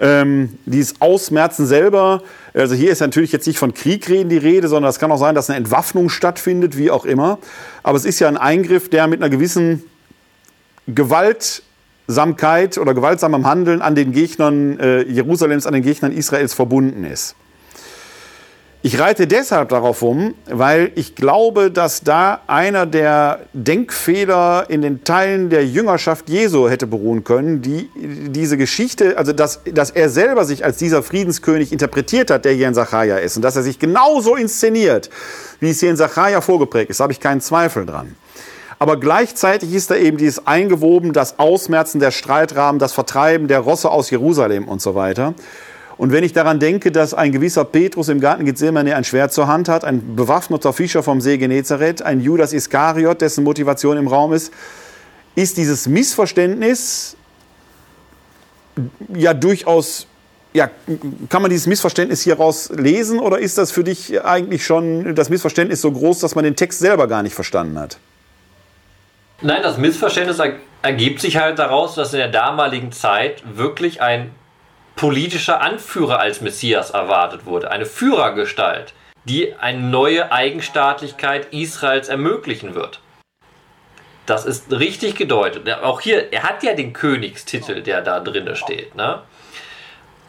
Ähm, dieses Ausmerzen selber, also hier ist natürlich jetzt nicht von Krieg reden die Rede, sondern es kann auch sein, dass eine Entwaffnung stattfindet, wie auch immer. Aber es ist ja ein Eingriff, der mit einer gewissen Gewaltsamkeit oder gewaltsamem Handeln an den Gegnern äh, Jerusalems, an den Gegnern Israels verbunden ist. Ich reite deshalb darauf um, weil ich glaube, dass da einer der Denkfehler in den Teilen der Jüngerschaft Jesu hätte beruhen können, die diese Geschichte, also dass, dass er selber sich als dieser Friedenskönig interpretiert hat, der hier in Sacharja ist, und dass er sich genauso inszeniert, wie es hier in Sacharja vorgeprägt ist, habe ich keinen Zweifel dran. Aber gleichzeitig ist da eben dieses eingewoben, das Ausmerzen der Streitrahmen, das Vertreiben der Rosse aus Jerusalem und so weiter. Und wenn ich daran denke, dass ein gewisser Petrus im Garten Gethsemane ein Schwert zur Hand hat, ein bewaffneter Fischer vom See Genezareth, ein Judas Iskariot, dessen Motivation im Raum ist, ist dieses Missverständnis ja durchaus, ja, kann man dieses Missverständnis hieraus lesen oder ist das für dich eigentlich schon das Missverständnis so groß, dass man den Text selber gar nicht verstanden hat? Nein, das Missverständnis er- ergibt sich halt daraus, dass in der damaligen Zeit wirklich ein politischer Anführer als Messias erwartet wurde, eine Führergestalt, die eine neue Eigenstaatlichkeit Israels ermöglichen wird. Das ist richtig gedeutet. Auch hier, er hat ja den Königstitel, der da drinne steht. Ne?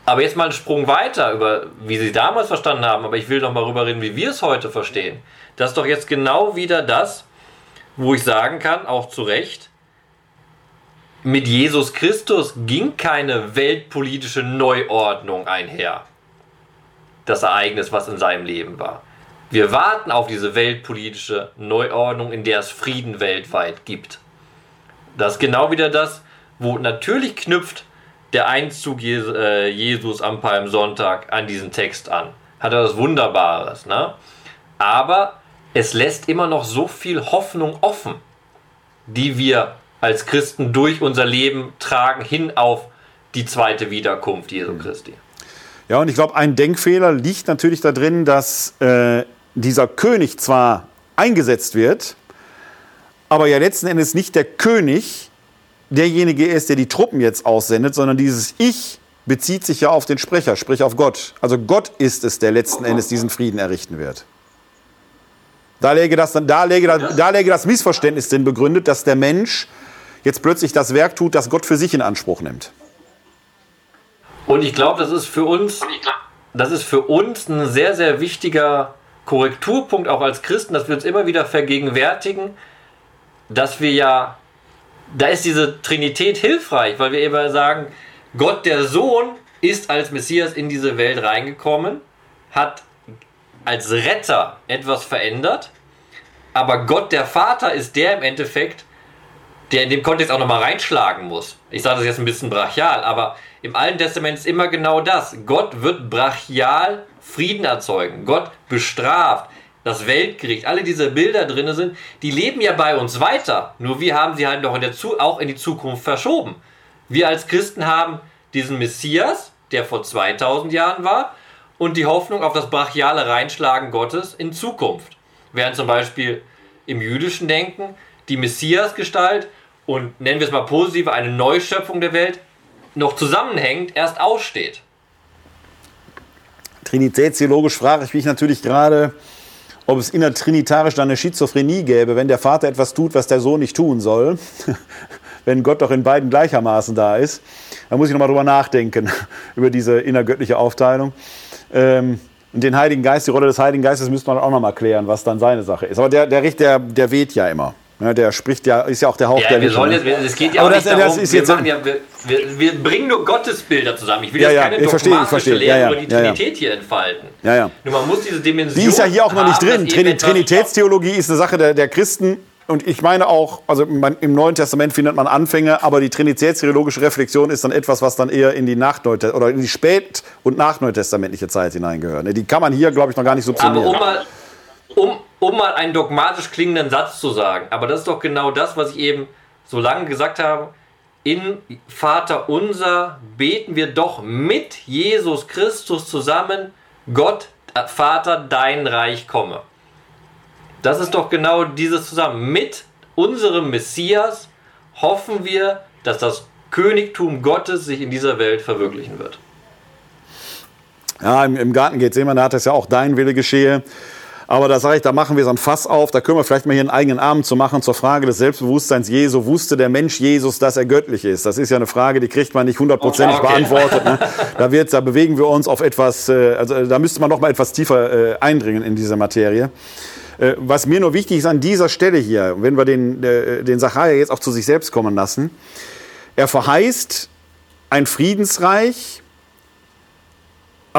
Aber jetzt mal einen Sprung weiter, über wie Sie damals verstanden haben, aber ich will noch mal rüber reden, wie wir es heute verstehen. Das ist doch jetzt genau wieder das, wo ich sagen kann, auch zu Recht, mit Jesus Christus ging keine weltpolitische Neuordnung einher. Das Ereignis, was in seinem Leben war. Wir warten auf diese weltpolitische Neuordnung, in der es Frieden weltweit gibt. Das ist genau wieder das, wo natürlich knüpft der Einzug äh, Jesus am Palmsonntag an diesen Text an. Hat er was Wunderbares. Ne? Aber es lässt immer noch so viel Hoffnung offen, die wir als Christen durch unser Leben tragen, hin auf die zweite Wiederkunft Jesu Christi. Ja, und ich glaube, ein Denkfehler liegt natürlich da drin, dass äh, dieser König zwar eingesetzt wird, aber ja letzten Endes nicht der König derjenige ist, der die Truppen jetzt aussendet, sondern dieses Ich bezieht sich ja auf den Sprecher, sprich auf Gott. Also Gott ist es, der letzten Endes diesen Frieden errichten wird. Da läge das, da läge, da läge das Missverständnis denn begründet, dass der Mensch jetzt plötzlich das Werk tut, das Gott für sich in Anspruch nimmt. Und ich glaube, das ist für uns, das ist für uns ein sehr, sehr wichtiger Korrekturpunkt, auch als Christen, dass wir uns immer wieder vergegenwärtigen, dass wir ja, da ist diese Trinität hilfreich, weil wir eben sagen, Gott der Sohn ist als Messias in diese Welt reingekommen, hat als Retter etwas verändert, aber Gott der Vater ist der im Endeffekt, der in dem Kontext auch nochmal reinschlagen muss. Ich sage das jetzt ein bisschen brachial, aber im Alten Testament ist immer genau das. Gott wird brachial Frieden erzeugen. Gott bestraft. Das Weltgericht, alle diese Bilder drin sind, die leben ja bei uns weiter. Nur wir haben sie halt noch in der auch in die Zukunft verschoben. Wir als Christen haben diesen Messias, der vor 2000 Jahren war, und die Hoffnung auf das brachiale Reinschlagen Gottes in Zukunft. Während zum Beispiel im jüdischen Denken die Messiasgestalt und nennen wir es mal positiv, eine Neuschöpfung der Welt noch zusammenhängend erst aussteht. Trinitätstheologisch frage ich mich natürlich gerade, ob es innertrinitarisch dann eine Schizophrenie gäbe, wenn der Vater etwas tut, was der Sohn nicht tun soll, [laughs] wenn Gott doch in beiden gleichermaßen da ist. Da muss ich nochmal drüber nachdenken, [laughs] über diese innergöttliche Aufteilung. Ähm, und den Heiligen Geist, die Rolle des Heiligen Geistes müsste man auch nochmal klären, was dann seine Sache ist. Aber der, der, der, der weht ja immer. Ja, der spricht ja, ist ja auch der Hauch ja, der wir sollen jetzt, Es geht ja auch nicht das, darum, das wir, ja, wir, wir, wir, bringen nur Gottesbilder zusammen. Ich will ja, jetzt keine ich verstehe, dogmatische verstehe. Lehre über die Trinität hier entfalten. Ja, ja. Nur man muss diese Dimension Die ist ja hier auch noch nicht drin. Trin Trinitätstheologie ist eine Sache der, der Christen. Und ich meine auch, also im Neuen Testament findet man Anfänge, aber die trinitätstheologische Reflexion ist dann etwas, was dann eher in die Nachneute oder in die spät- und nachneutestamentliche Zeit hineingehört. Die kann man hier, glaube ich, noch gar nicht subsumieren. Aber um mal, um, um mal einen dogmatisch klingenden Satz zu sagen. Aber das ist doch genau das, was ich eben so lange gesagt habe. In Vater unser beten wir doch mit Jesus Christus zusammen, Gott, äh, Vater, dein Reich komme. Das ist doch genau dieses zusammen. Mit unserem Messias hoffen wir, dass das Königtum Gottes sich in dieser Welt verwirklichen wird. Ja, im, Garten geht es immer, da hat es ja auch dein Wille geschehe. Aber da sage ich, da machen wir so ein Fass auf, da können wir vielleicht mal hier einen eigenen Abend zu machen zur Frage des Selbstbewusstseins Jesu. Wusste der Mensch Jesus, dass er göttlich ist? Das ist ja eine Frage, die kriegt man nicht hundertprozentig okay. beantwortet. Ne? Da, wird, da bewegen wir uns auf etwas, äh, also da müsste man noch mal etwas tiefer äh, eindringen in diese Materie. Äh, was mir nur wichtig ist an dieser Stelle hier, wenn wir den, den Sacharja jetzt auch zu sich selbst kommen lassen, er verheißt ein Friedensreich,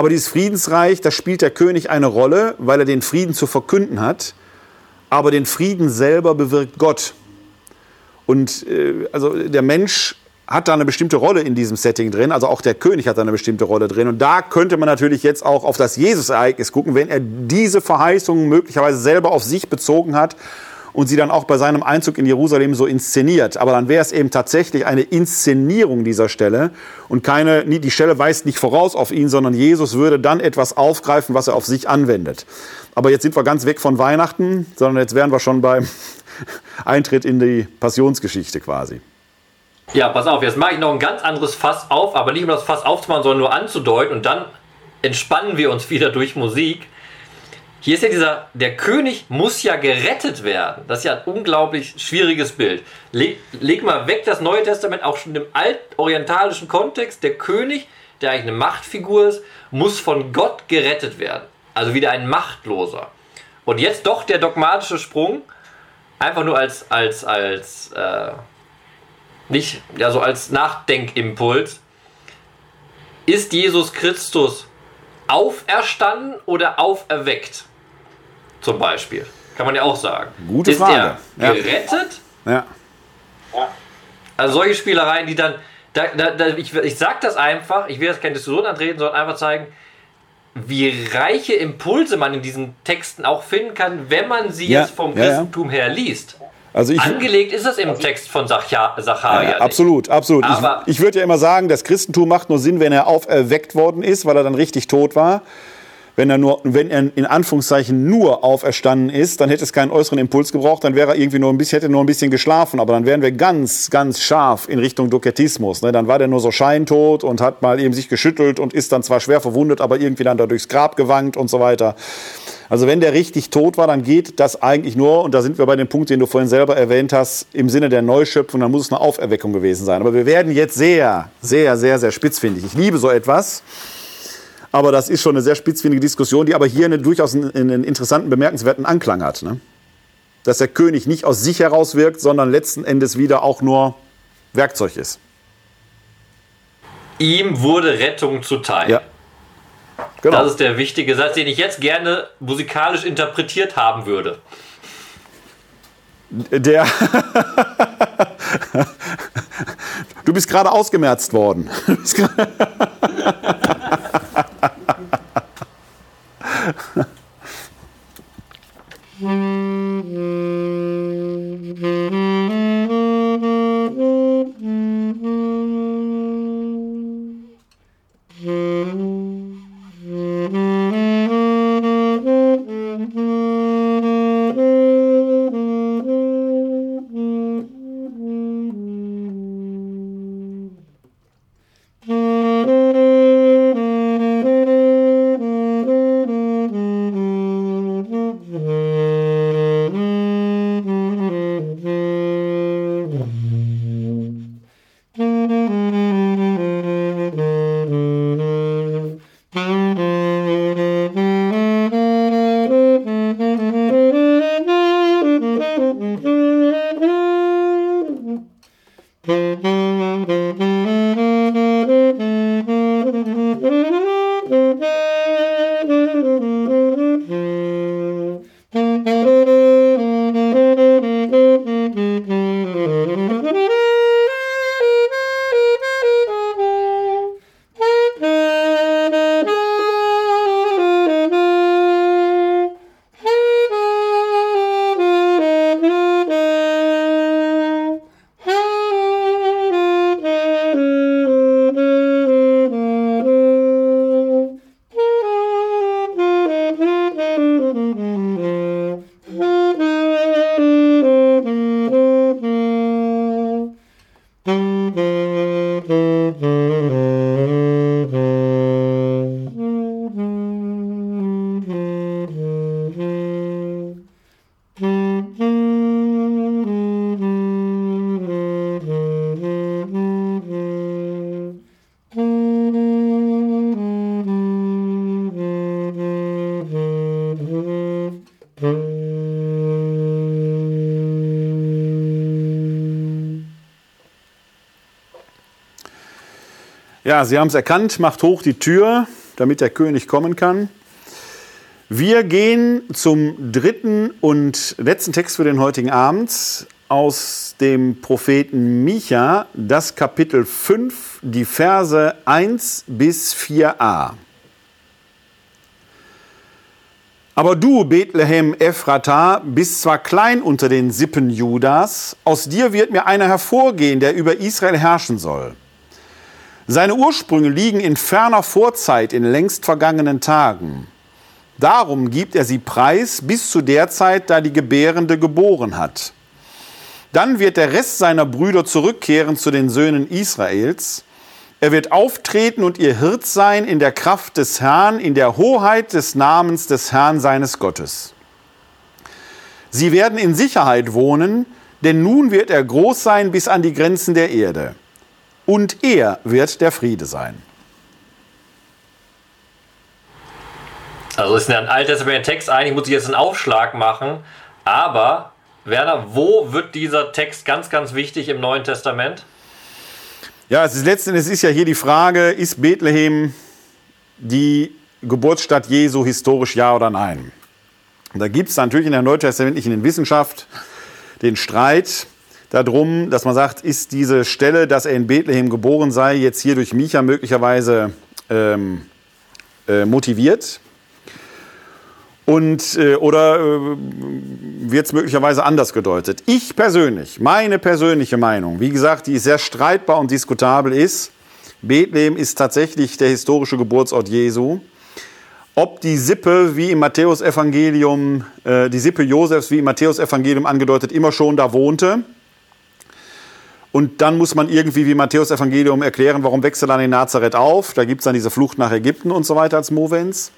aber dieses Friedensreich, da spielt der König eine Rolle, weil er den Frieden zu verkünden hat. Aber den Frieden selber bewirkt Gott. Und äh, also der Mensch hat da eine bestimmte Rolle in diesem Setting drin. Also auch der König hat da eine bestimmte Rolle drin. Und da könnte man natürlich jetzt auch auf das Jesus-Ereignis gucken, wenn er diese Verheißungen möglicherweise selber auf sich bezogen hat und sie dann auch bei seinem Einzug in Jerusalem so inszeniert. Aber dann wäre es eben tatsächlich eine Inszenierung dieser Stelle und keine, die Stelle weist nicht voraus auf ihn, sondern Jesus würde dann etwas aufgreifen, was er auf sich anwendet. Aber jetzt sind wir ganz weg von Weihnachten, sondern jetzt wären wir schon beim [laughs] Eintritt in die Passionsgeschichte quasi. Ja, pass auf, jetzt mache ich noch ein ganz anderes Fass auf, aber nicht um das Fass aufzumachen, sondern nur anzudeuten und dann entspannen wir uns wieder durch Musik. Hier ist ja dieser, der König muss ja gerettet werden. Das ist ja ein unglaublich schwieriges Bild. Leg, leg mal weg das Neue Testament, auch schon im altorientalischen Kontext. Der König, der eigentlich eine Machtfigur ist, muss von Gott gerettet werden. Also wieder ein Machtloser. Und jetzt doch der dogmatische Sprung, einfach nur als, als, als, äh, nicht, ja, so als Nachdenkimpuls. Ist Jesus Christus auferstanden oder auferweckt? Zum Beispiel? Kann man ja auch sagen. Gute ist Frage. er Ja. gerettet? Ja. Also solche Spielereien, die dann, da, da, da, ich, ich sag das einfach, ich will jetzt keine Diskussion antreten, sondern einfach zeigen, wie reiche Impulse man in diesen Texten auch finden kann, wenn man sie Ja, jetzt vom ja, ja. Christentum her liest. Also ich, Angelegt ist es im Text von Zacharia. Ja, absolut, absolut. Aber- ich ich würde ja immer sagen, das Christentum macht nur Sinn, wenn er auferweckt worden ist, weil er dann richtig tot war. Wenn er nur, wenn er in Anführungszeichen nur auferstanden ist, dann hätte es keinen äußeren Impuls gebraucht, dann wäre er irgendwie nur ein bisschen, hätte nur ein bisschen geschlafen. Aber dann wären wir ganz, ganz scharf in Richtung Doketismus. Ne? Dann war der nur so scheintot und hat mal eben sich geschüttelt und ist dann zwar schwer verwundet, aber irgendwie dann da durchs Grab gewankt und so weiter. Also wenn der richtig tot war, dann geht das eigentlich nur, und da sind wir bei dem Punkt, den du vorhin selber erwähnt hast, im Sinne der Neuschöpfung, dann muss es eine Auferweckung gewesen sein. Aber wir werden jetzt sehr, sehr, sehr, sehr spitzfindig. Ich liebe so etwas. Aber das ist schon eine sehr spitzfindige Diskussion, die aber hier eine, durchaus einen, einen interessanten, bemerkenswerten Anklang hat. Ne? Dass der König nicht aus sich heraus wirkt, sondern letzten Endes wieder auch nur Werkzeug ist. Ihm wurde Rettung zuteil. Ja. Genau. Das ist der wichtige Satz, den ich jetzt gerne musikalisch interpretiert haben würde. Der. [laughs] du bist gerade ausgemerzt worden. [laughs] [laughs] mm -hmm. Ja, Sie haben es erkannt, macht hoch die Tür, damit der König kommen kann. Wir gehen zum dritten und letzten Text für den heutigen Abend aus dem Propheten Micha, das Kapitel 5, die Verse 1 bis 4a. Aber du, Bethlehem Ephrata, bist zwar klein unter den Sippen Judas, aus dir wird mir einer hervorgehen, der über Israel herrschen soll. Seine Ursprünge liegen in ferner Vorzeit, in längst vergangenen Tagen. Darum gibt er sie preis bis zu der Zeit, da die Gebärende geboren hat. Dann wird der Rest seiner Brüder zurückkehren zu den Söhnen Israels. Er wird auftreten und ihr Hirt sein in der Kraft des Herrn, in der Hoheit des Namens des Herrn seines Gottes. Sie werden in Sicherheit wohnen, denn nun wird er groß sein bis an die Grenzen der Erde. Und er wird der Friede sein. Also ist ein alttestamentlicher Text, eigentlich muss ich jetzt einen Aufschlag machen, aber Werner, wo wird dieser Text ganz, ganz wichtig im Neuen Testament? Ja, es ist letzten Endes ist ja hier die Frage, ist Bethlehem die Geburtsstadt Jesu historisch ja oder nein? Da gibt es natürlich in der neutestamentlichen Wissenschaft den Streit darum, dass man sagt, ist diese Stelle, dass er in Bethlehem geboren sei, jetzt hier durch Micha möglicherweise ähm, äh, motiviert? Und, äh, oder äh, wird es möglicherweise anders gedeutet? Ich persönlich, meine persönliche Meinung, wie gesagt, die sehr streitbar und diskutabel ist, Bethlehem ist tatsächlich der historische Geburtsort Jesu. Ob die Sippe, wie im Matthäusevangelium, äh, die Sippe Josefs, wie im Matthäusevangelium angedeutet, immer schon da wohnte. Und dann muss man irgendwie, wie Matthäus Evangelium, erklären, warum wechselt er dann in Nazareth auf. Da gibt es dann diese Flucht nach Ägypten und so weiter als Movens.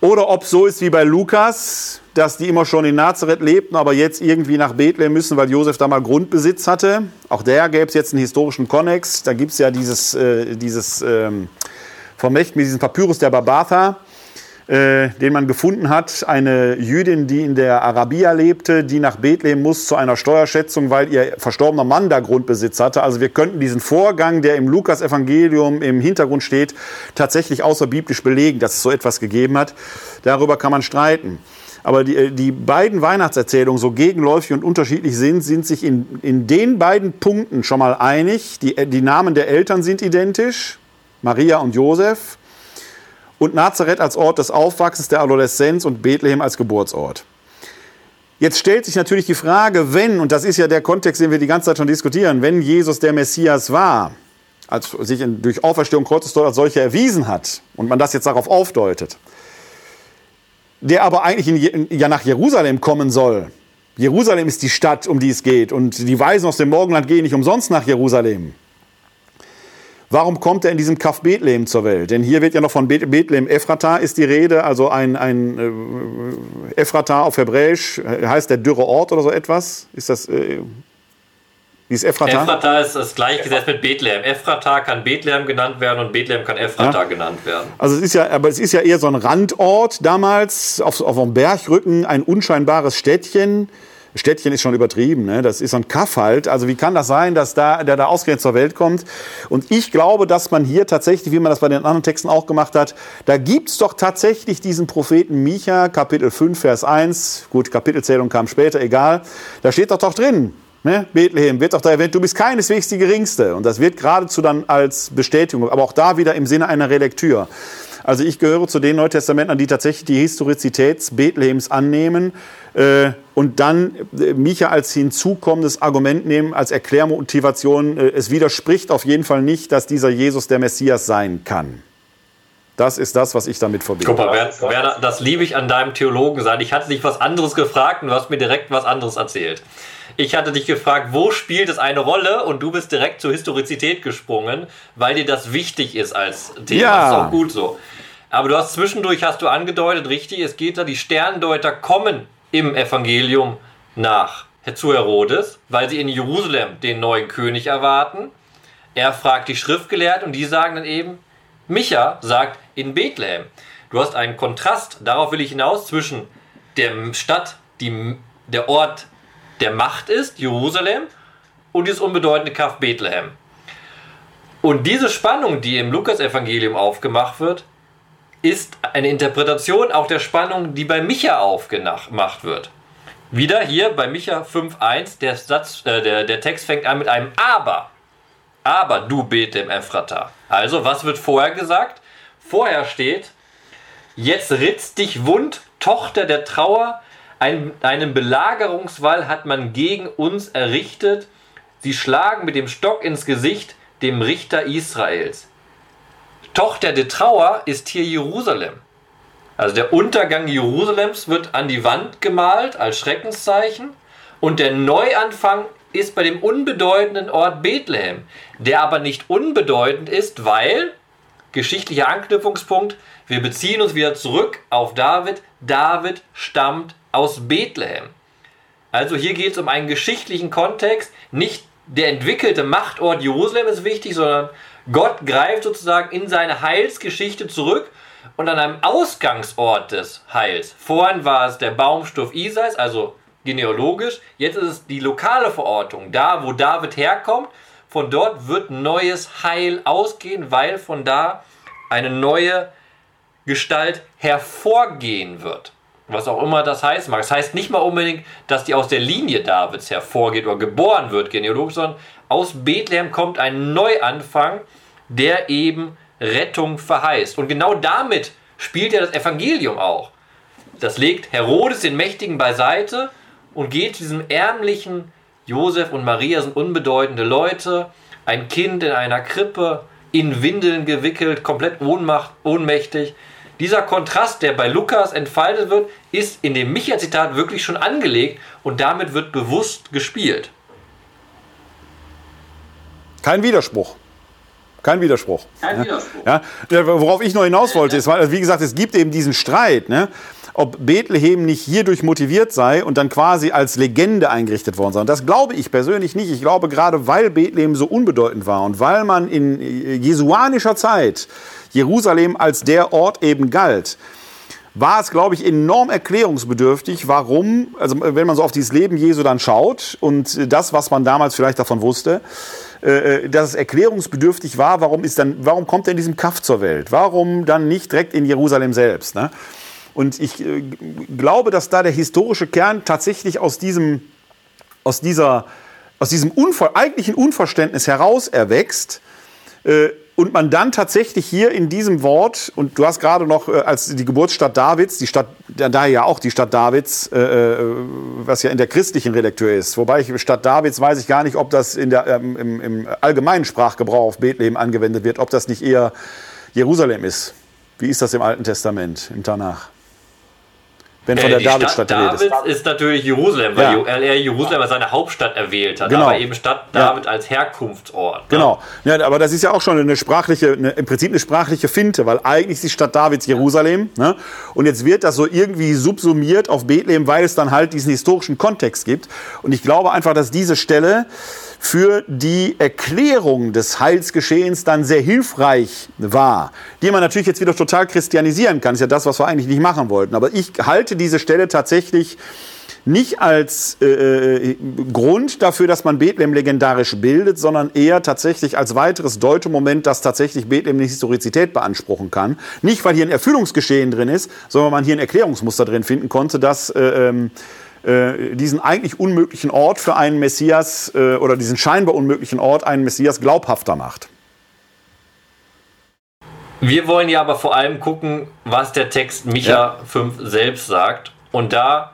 Oder ob so ist wie bei Lukas, dass die immer schon in Nazareth lebten, aber jetzt irgendwie nach Bethlehem müssen, weil Josef da mal Grundbesitz hatte. Auch der gäbe es jetzt einen historischen Konnex. Da gibt es ja dieses, äh, dieses ähm, Vermächt mit diesem Papyrus der Barbatha äh, den man gefunden hat. Eine Jüdin, die in der Arabia lebte, die nach Bethlehem muss zu einer Steuerschätzung, weil ihr verstorbener Mann da Grundbesitz hatte. Also wir könnten diesen Vorgang, der im Lukas-Evangelium im Hintergrund steht, tatsächlich außerbiblisch belegen, dass es so etwas gegeben hat. Darüber kann man streiten. Aber die, äh, die beiden Weihnachtserzählungen, so gegenläufig und unterschiedlich sind, sind sich in, in den beiden Punkten schon mal einig. Die, die Namen der Eltern sind identisch, Maria und Josef und Nazareth als Ort des Aufwachsens, der Adoleszenz und Bethlehem als Geburtsort. Jetzt stellt sich natürlich die Frage, wenn, und das ist ja der Kontext, den wir die ganze Zeit schon diskutieren, wenn Jesus der Messias war, als sich durch Auferstehung Kreuzestod als solcher erwiesen hat und man das jetzt darauf aufdeutet, der aber eigentlich in, ja nach Jerusalem kommen soll. Jerusalem ist die Stadt, um die es geht und die Weisen aus dem Morgenland gehen nicht umsonst nach Jerusalem. Warum kommt er in diesem Kaff Bethlehem zur Welt? Denn hier wird ja noch von Bethlehem Ephrata ist die Rede, also ein, ein äh, Ephrata auf Hebräisch, äh, heißt der dürre Ort oder so etwas? Ist das, äh, wie ist Ephrata? Ephrata ist das gleichgesetzt mit Bethlehem. Ephrata kann Bethlehem genannt werden und Bethlehem kann Ephrata ja. genannt werden. Also es ist ja, aber es ist ja eher so ein Randort damals, auf, auf einem Bergrücken, ein unscheinbares Städtchen, Städtchen ist schon übertrieben, ne? das ist so ein Kaff halt. Also wie kann das sein, dass da, der da ausgerechnet zur Welt kommt? Und ich glaube, dass man hier tatsächlich, wie man das bei den anderen Texten auch gemacht hat, da gibt es doch tatsächlich diesen Propheten Micha, Kapitel 5, Vers 1. Gut, Kapitelzählung kam später, egal. Da steht doch doch drin, Ne? Bethlehem wird doch da erwähnt, du bist keineswegs die Geringste. Und das wird geradezu dann als Bestätigung, aber auch da wieder im Sinne einer Relektür. Also ich gehöre zu den Neutestamentlern, die tatsächlich die Historizität Bethlehems annehmen äh, und dann äh, Micha als hinzukommendes Argument nehmen, als Erklärmotivation. Äh, es widerspricht auf jeden Fall nicht, dass dieser Jesus der Messias sein kann. Das ist das, was ich damit verbinde. Guck mal, Werner, das liebe ich an deinem Theologen sein. Ich hatte dich was anderes gefragt und du hast mir direkt was anderes erzählt. Ich hatte dich gefragt, wo spielt es eine Rolle und du bist direkt zur Historizität gesprungen, weil dir das wichtig ist als Thema. Ja. Das ist auch gut so. Aber du hast zwischendurch, hast du angedeutet, richtig, es geht da, die Sterndeuter kommen im Evangelium nach zu Herodes, weil sie in Jerusalem den neuen König erwarten. Er fragt die Schriftgelehrten und die sagen dann eben, Micha sagt in Bethlehem. Du hast einen Kontrast, darauf will ich hinaus, zwischen der Stadt, die der Ort der Macht ist, Jerusalem, und dieses unbedeutende Kaff Bethlehem. Und diese Spannung, die im Lukas-Evangelium aufgemacht wird, ist eine Interpretation auch der Spannung, die bei Micha aufgemacht wird. Wieder hier bei Micha 5.1, der, äh, der, der Text fängt an mit einem Aber. Aber du Bethlehem Ephrata. Also, was wird vorher gesagt? Vorher steht, jetzt ritzt dich wund, Tochter der Trauer, ein, einen Belagerungswall hat man gegen uns errichtet, sie schlagen mit dem Stock ins Gesicht dem Richter Israels. Tochter der Trauer ist hier Jerusalem. Also der Untergang Jerusalems wird an die Wand gemalt als Schreckenszeichen und der Neuanfang ist bei dem unbedeutenden Ort Bethlehem, der aber nicht unbedeutend ist, weil, geschichtlicher Anknüpfungspunkt, wir beziehen uns wieder zurück auf David. David stammt aus Bethlehem. Also hier geht es um einen geschichtlichen Kontext. Nicht der entwickelte Machtort Jerusalem ist wichtig, sondern Gott greift sozusagen in seine Heilsgeschichte zurück und an einem Ausgangsort des Heils. Vorhin war es der Baumstoff Isais, also genealogisch. Jetzt ist es die lokale Verortung, da wo David herkommt. Von dort wird neues Heil ausgehen, weil von da eine neue Gestalt hervorgehen wird. was auch immer das heißt mag. Das heißt nicht mal unbedingt, dass die aus der Linie Davids hervorgeht oder geboren wird, genealogisch, sondern aus Bethlehem kommt ein Neuanfang, der eben Rettung verheißt. Und genau damit spielt ja das Evangelium auch. Das legt Herodes den Mächtigen beiseite und geht diesem ärmlichen Josef und Maria sind unbedeutende Leute, ein Kind in einer Krippe, in Windeln gewickelt, komplett ohnmacht, ohnmächtig. Dieser Kontrast, der bei Lukas entfaltet wird, ist in dem Micha-Zitat wirklich schon angelegt und damit wird bewusst gespielt. Kein Widerspruch. Kein Widerspruch. Kein Widerspruch. Ja, worauf ich noch hinaus wollte, ist, weil, wie gesagt, es gibt eben diesen Streit, ne, ob Bethlehem nicht hierdurch motiviert sei und dann quasi als Legende eingerichtet worden sei. Und das glaube ich persönlich nicht. Ich glaube, gerade weil Bethlehem so unbedeutend war und weil man in jesuanischer Zeit Jerusalem als der Ort eben galt, war es, glaube ich, enorm erklärungsbedürftig, warum, also wenn man so auf dieses Leben Jesu dann schaut und das, was man damals vielleicht davon wusste, äh, dass es erklärungsbedürftig war, warum, ist dann, warum kommt er in diesem Kaff zur Welt? Warum dann nicht direkt in Jerusalem selbst? Ne? Und ich äh, glaube, dass da der historische Kern tatsächlich aus diesem, aus dieser, aus diesem Unver eigentlichen Unverständnis heraus erwächst, äh, und man dann tatsächlich hier in diesem Wort, und du hast gerade noch äh, als die Geburtsstadt Davids, die Stadt, da ja auch die Stadt Davids, äh, äh, was ja in der christlichen Redakteur ist, wobei ich Stadt Davids weiß ich gar nicht, ob das in der, ähm, im, im allgemeinen Sprachgebrauch auf Bethlehem angewendet wird, ob das nicht eher Jerusalem ist. Wie ist das im Alten Testament, im Tanach? Wenn von äh, der äh, Davidstadt Stadt redest. David ist natürlich Jerusalem, weil ja. er Jerusalem als seine Hauptstadt erwählt hat, genau. aber eben Stadt David ja. als Herkunftsort. Ne? Genau, ja, aber das ist ja auch schon eine sprachliche, eine, im Prinzip eine sprachliche Finte, weil eigentlich ist die Stadt Davids Jerusalem ne? und jetzt wird das so irgendwie subsumiert auf Bethlehem, weil es dann halt diesen historischen Kontext gibt und ich glaube einfach, dass diese Stelle für die Erklärung des Heilsgeschehens dann sehr hilfreich war, die man natürlich jetzt wieder total christianisieren kann. Ist ja das, was wir eigentlich nicht machen wollten. Aber ich halte diese Stelle tatsächlich nicht als äh, äh Grund dafür, dass man Bethlehem legendarisch bildet, sondern eher tatsächlich als weiteres Deutemoment, das tatsächlich Bethlehem eine Historizität beanspruchen kann. Nicht, weil hier ein Erfüllungsgeschehen drin ist, sondern weil man hier ein Erklärungsmuster drin finden konnte, dass äh, ähm, äh, diesen eigentlich unmöglichen Ort für einen Messias äh, oder diesen scheinbar unmöglichen Ort einen Messias glaubhafter macht. Wir wollen ja aber vor allem gucken, was der Text Micha ja. 5 selbst sagt. Und da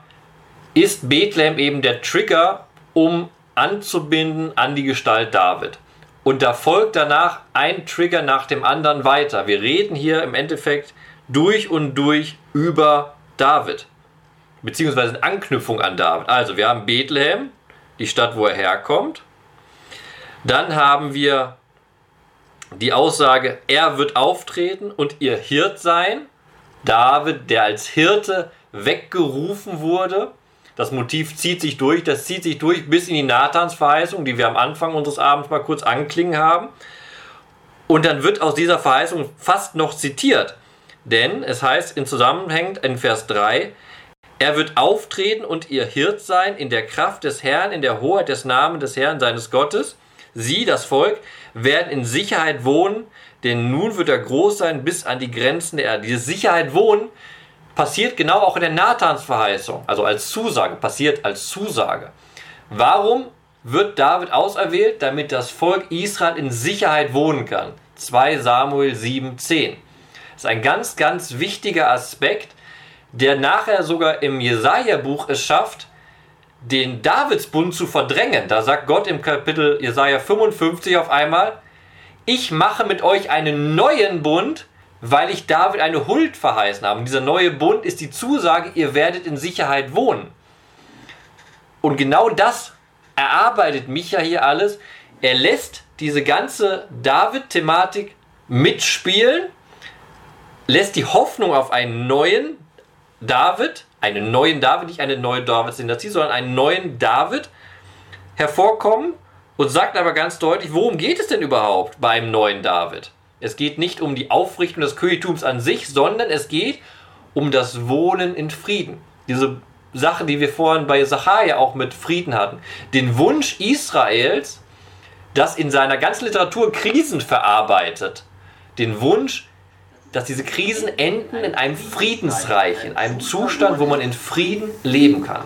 ist Bethlehem eben der Trigger, um anzubinden an die Gestalt David. Und da folgt danach ein Trigger nach dem anderen weiter. Wir reden hier im Endeffekt durch und durch über David beziehungsweise in Anknüpfung an David. Also wir haben Bethlehem, die Stadt, wo er herkommt. Dann haben wir die Aussage, er wird auftreten und ihr Hirt sein. David, der als Hirte weggerufen wurde. Das Motiv zieht sich durch, das zieht sich durch bis in die Nathansverheißung, die wir am Anfang unseres Abends mal kurz anklingen haben. Und dann wird aus dieser Verheißung fast noch zitiert. Denn es heißt in Zusammenhang in Vers 3, er wird auftreten und ihr Hirt sein in der Kraft des Herrn, in der Hoheit des Namens des Herrn seines Gottes. Sie, das Volk, werden in Sicherheit wohnen, denn nun wird er groß sein bis an die Grenzen der Erde. Diese Sicherheit wohnen passiert genau auch in der Nathans-Verheißung, also als Zusage, passiert als Zusage. Warum wird David auserwählt? Damit das Volk Israel in Sicherheit wohnen kann. 2 Samuel 7, 10. Das ist ein ganz, ganz wichtiger Aspekt, der nachher sogar im Jesaja-Buch es schafft, den Davidsbund zu verdrängen. Da sagt Gott im Kapitel Jesaja 55 auf einmal: Ich mache mit euch einen neuen Bund, weil ich David eine Huld verheißen habe. Und dieser neue Bund ist die Zusage, ihr werdet in Sicherheit wohnen. Und genau das erarbeitet Micha hier alles. Er lässt diese ganze David-Thematik mitspielen, lässt die Hoffnung auf einen neuen David, einen neuen David, nicht eine neue David-Dynastie, sondern einen neuen David hervorkommen und sagt aber ganz deutlich, worum geht es denn überhaupt beim neuen David? Es geht nicht um die Aufrichtung des Königtums an sich, sondern es geht um das Wohnen in Frieden. Diese Sache, die wir vorhin bei Zachariah auch mit Frieden hatten. Den Wunsch Israels, das in seiner ganzen Literatur Krisen verarbeitet. Den Wunsch, dass diese Krisen enden in einem Friedensreich, in einem Zustand, wo man in Frieden leben kann.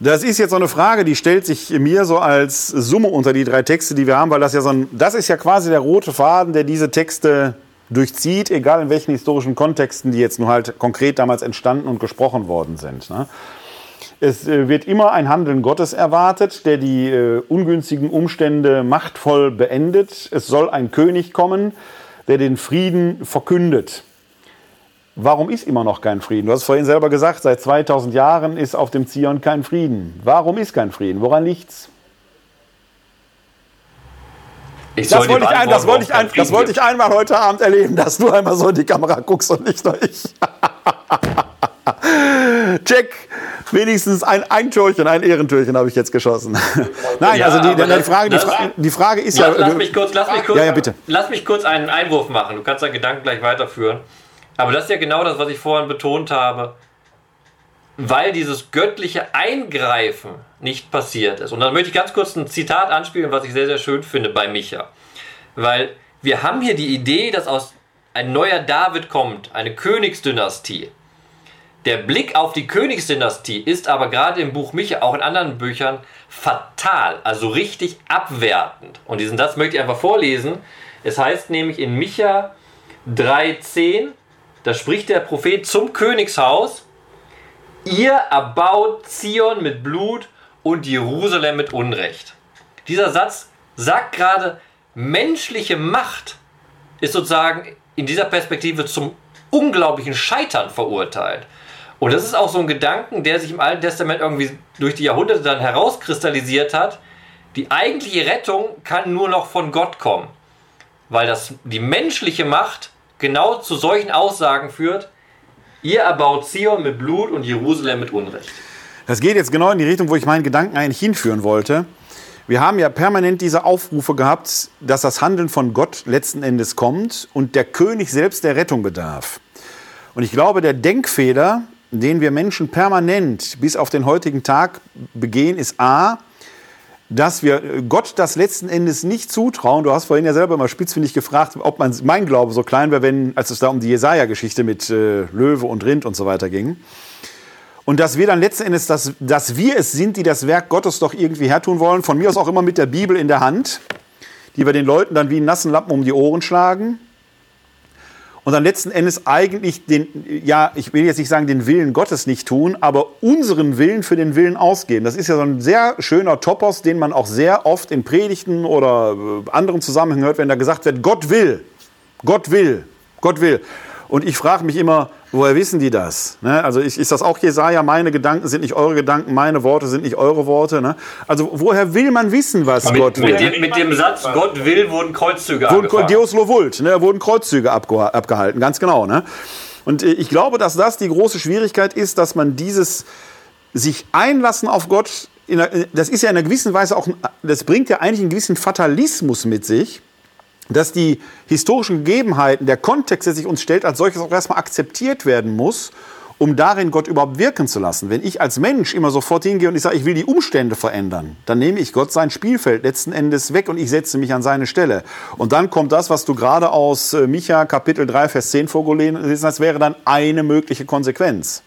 Das ist jetzt so eine Frage, die stellt sich mir so als Summe unter die drei Texte, die wir haben, weil das ja so ein, das ist ja quasi der rote Faden, der diese Texte durchzieht, egal in welchen historischen Kontexten die jetzt nur halt konkret damals entstanden und gesprochen worden sind. Ne? Es äh, wird immer ein Handeln Gottes erwartet, der die äh, ungünstigen Umstände machtvoll beendet. Es soll ein König kommen, der den Frieden verkündet. Warum ist immer noch kein Frieden? Du hast vorhin selber gesagt, seit 2000 Jahren ist auf dem Zion kein Frieden. Warum ist kein Frieden? Woran liegt's? Ich das wollte, ich ein, das, wollte ich ein, das wollte ich einmal heute Abend erleben, dass du einmal so in die Kamera guckst und nicht nur ich. [laughs] [laughs] Check. Wenigstens ein, ein Türchen, ein Ehrentürchen habe ich jetzt geschossen. [laughs] Nein, ja, also die, die, Frage, die, Frage, die Frage ist lass, ja. Lass mich kurz, lass mich kurz, ja, ja, bitte. lass mich kurz einen Einwurf machen. Du kannst deinen Gedanken gleich weiterführen. Aber das ist ja genau das, was ich vorhin betont habe. Weil dieses göttliche Eingreifen nicht passiert ist. Und dann möchte ich ganz kurz ein Zitat anspielen, was ich sehr, sehr schön finde bei Micha. Weil wir haben hier die Idee, dass aus ein neuer David kommt, eine Königsdynastie. Der Blick auf die Königsdynastie ist aber gerade im Buch Micha, auch in anderen Büchern, fatal, also richtig abwertend. Und diesen Satz möchte ich einfach vorlesen. Es heißt nämlich in Micha 3,10, da spricht der Prophet zum Königshaus, ihr erbaut Zion mit Blut und Jerusalem mit Unrecht. Dieser Satz sagt gerade, menschliche Macht ist sozusagen in dieser Perspektive zum unglaublichen Scheitern verurteilt. Und das ist auch so ein Gedanken, der sich im Alten Testament irgendwie durch die Jahrhunderte dann herauskristallisiert hat. Die eigentliche Rettung kann nur noch von Gott kommen, weil das, die menschliche Macht genau zu solchen Aussagen führt, ihr erbaut Zion mit Blut und Jerusalem mit Unrecht. Das geht jetzt genau in die Richtung, wo ich meinen Gedanken eigentlich hinführen wollte. Wir haben ja permanent diese Aufrufe gehabt, dass das Handeln von Gott letzten Endes kommt und der König selbst der Rettung bedarf. Und ich glaube, der Denkfehler, den wir Menschen permanent bis auf den heutigen Tag begehen, ist A, dass wir Gott das letzten Endes nicht zutrauen. Du hast vorhin ja selber mal spitzfindig gefragt, ob man, mein Glaube so klein wäre, wenn, als es da um die Jesaja-Geschichte mit äh, Löwe und Rind und so weiter ging. Und dass wir dann letzten Endes, dass, dass wir es sind, die das Werk Gottes doch irgendwie hertun wollen, von mir aus auch immer mit der Bibel in der Hand, die wir den Leuten dann wie einen nassen Lappen um die Ohren schlagen und dann letzten Endes eigentlich den, ja, ich will jetzt nicht sagen, den Willen Gottes nicht tun, aber unseren Willen für den Willen ausgeben. Das ist ja so ein sehr schöner Topos, den man auch sehr oft in Predigten oder äh, anderen Zusammenhängen hört, wenn da gesagt wird, Gott will, Gott will, Gott will. Und ich frage mich immer, woher wissen die das? Ne? Also ich, ist das auch Jesaja? Meine Gedanken sind nicht eure Gedanken, meine Worte sind nicht eure Worte. Ne? Also woher will man wissen, was mit, Gott will? Mit dem, mit dem, Satz, Gott will, wurden Kreuzzüge wurden, angefahren. Deus lo vult, ne? wurden Kreuzzüge abgehalten, ganz genau. Ne? Und äh, ich glaube, dass das die große Schwierigkeit ist, dass man dieses sich einlassen auf Gott, einer, das ist ja in einer gewissen Weise auch, das bringt ja eigentlich einen gewissen Fatalismus mit sich dass die historischen Gegebenheiten, der Kontext, der sich uns stellt, als solches auch erstmal akzeptiert werden muss, um darin Gott überhaupt wirken zu lassen. Wenn ich als Mensch immer sofort hingehe und ich sage, ich will die Umstände verändern, dann nehme ich Gott sein Spielfeld letzten Endes weg und ich setze mich an seine Stelle. Und dann kommt das, was du gerade aus äh, Micha Kapitel 3, Vers 10 vorgelesen hast, wäre dann eine mögliche Konsequenz.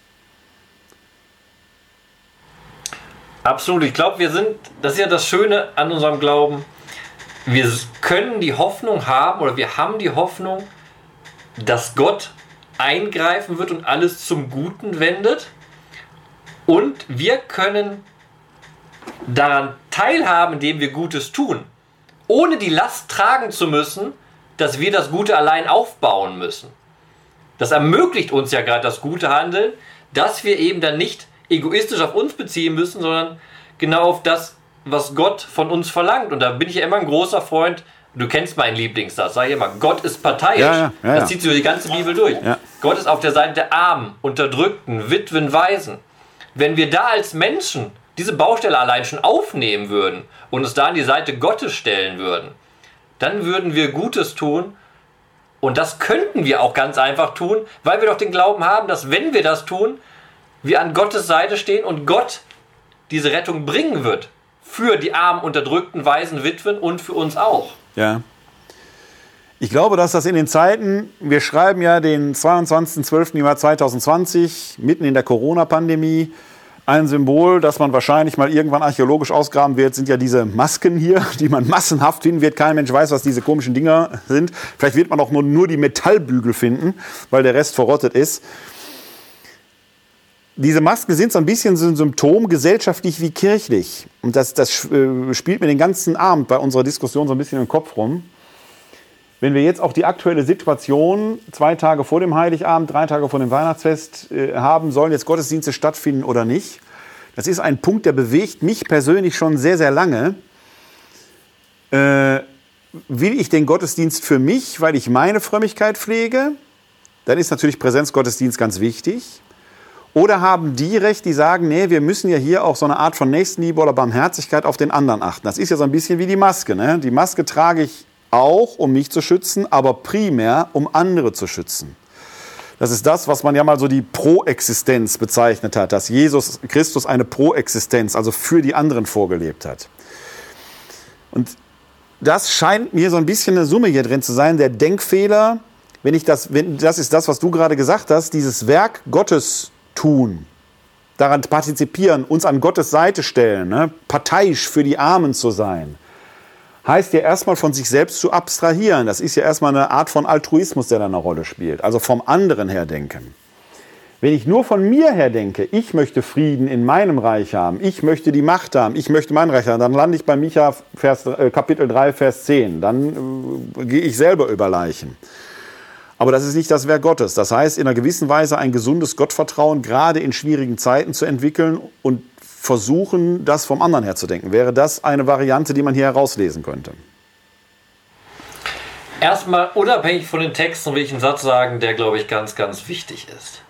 Absolut. Ich glaube, wir sind, das ist ja das Schöne an unserem Glauben, wir können die Hoffnung haben oder wir haben die Hoffnung, dass Gott eingreifen wird und alles zum Guten wendet. Und wir können daran teilhaben, indem wir Gutes tun, ohne die Last tragen zu müssen, dass wir das Gute allein aufbauen müssen. Das ermöglicht uns ja gerade das gute Handeln, dass wir eben dann nicht egoistisch auf uns beziehen müssen, sondern genau auf das, was Gott von uns verlangt. Und da bin ich immer ein großer Freund. Du kennst meinen Lieblingssatz, sag ich immer, Gott ist parteiisch. Ja, ja, ja, das zieht sich durch die ganze Bibel durch. Gott ist auf der Seite der Armen, Unterdrückten, Witwen, Waisen. Wenn wir da als Menschen diese Baustelle allein schon aufnehmen würden und uns da an die Seite Gottes stellen würden, dann würden wir Gutes tun. Und das könnten wir auch ganz einfach tun, weil wir doch den Glauben haben, dass wenn wir das tun, wir an Gottes Seite stehen und Gott diese Rettung bringen wird für die armen, unterdrückten, weisen Witwen und für uns auch. Ja. Ich glaube, dass das in den Zeiten, wir schreiben ja den 22.12. im Jahr 2020, mitten in der Corona-Pandemie, ein Symbol, das man wahrscheinlich mal irgendwann archäologisch ausgraben wird, sind ja diese Masken hier, [laughs] die man massenhaft finden wird. Kein Mensch weiß, was diese komischen Dinger sind. Vielleicht wird man auch nur, nur die Metallbügel finden, weil der Rest verrottet ist. Diese Masken sind so ein bisschen so ein Symptom, gesellschaftlich wie kirchlich. Und das, das äh, spielt mir den ganzen Abend bei unserer Diskussion so ein bisschen im Kopf rum. Wenn wir jetzt auch die aktuelle Situation zwei Tage vor dem Heiligabend, drei Tage vor dem Weihnachtsfest äh, haben, sollen jetzt Gottesdienste stattfinden oder nicht? Das ist ein Punkt, der bewegt mich persönlich schon sehr, sehr lange. Äh, will ich den Gottesdienst für mich, weil ich meine Frömmigkeit pflege? Dann ist natürlich Präsenzgottesdienst ganz wichtig. Oder haben die recht, die sagen, nee, wir müssen ja hier auch so eine Art von Nächstenliebe oder Barmherzigkeit auf den anderen achten. Das ist ja so ein bisschen wie die Maske. Ne? Die Maske trage ich auch, um mich zu schützen, aber primär, um andere zu schützen. Das ist das, was man ja mal so die Proexistenz bezeichnet hat, dass Jesus Christus eine Proexistenz, also für die anderen vorgelebt hat. Und das scheint mir so ein bisschen eine Summe hier drin zu sein, der Denkfehler, wenn ich das, wenn, das ist das, was du gerade gesagt hast, dieses Werk Gottes tun, daran partizipieren, uns an Gottes Seite stellen, ne? parteiisch für die Armen zu sein, heißt ja erstmal von sich selbst zu abstrahieren. Das ist ja erstmal eine Art von Altruismus, der da eine Rolle spielt, also vom anderen her denken. Wenn ich nur von mir her denke, ich möchte Frieden in meinem Reich haben, ich möchte die Macht haben, ich möchte mein Reich haben, dann lande ich bei Micha Vers, äh, Kapitel 3, Vers 10. Dann äh, gehe ich selber über Leichen. Aber das ist nicht das Werk Gottes. Das heißt, in einer gewissen Weise ein gesundes Gottvertrauen gerade in schwierigen Zeiten zu entwickeln und versuchen, das vom anderen her zu denken. Wäre das eine Variante, die man hier herauslesen könnte? Erstmal unabhängig von den Texten will ich einen Satz sagen, der, glaube ich, ganz, ganz wichtig ist.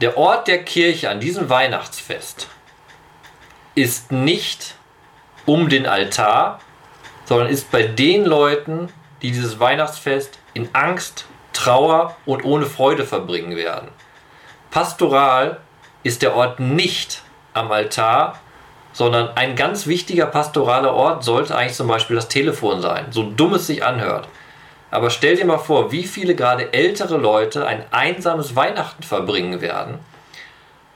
Der Ort der Kirche an diesem Weihnachtsfest ist nicht um den Altar, sondern ist bei den Leuten, die dieses Weihnachtsfest in Angst, Trauer und ohne Freude verbringen werden. Pastoral ist der Ort nicht am Altar, sondern ein ganz wichtiger pastoraler Ort sollte eigentlich zum Beispiel das Telefon sein, so dumm es sich anhört. Aber stell dir mal vor, wie viele gerade ältere Leute ein einsames Weihnachten verbringen werden.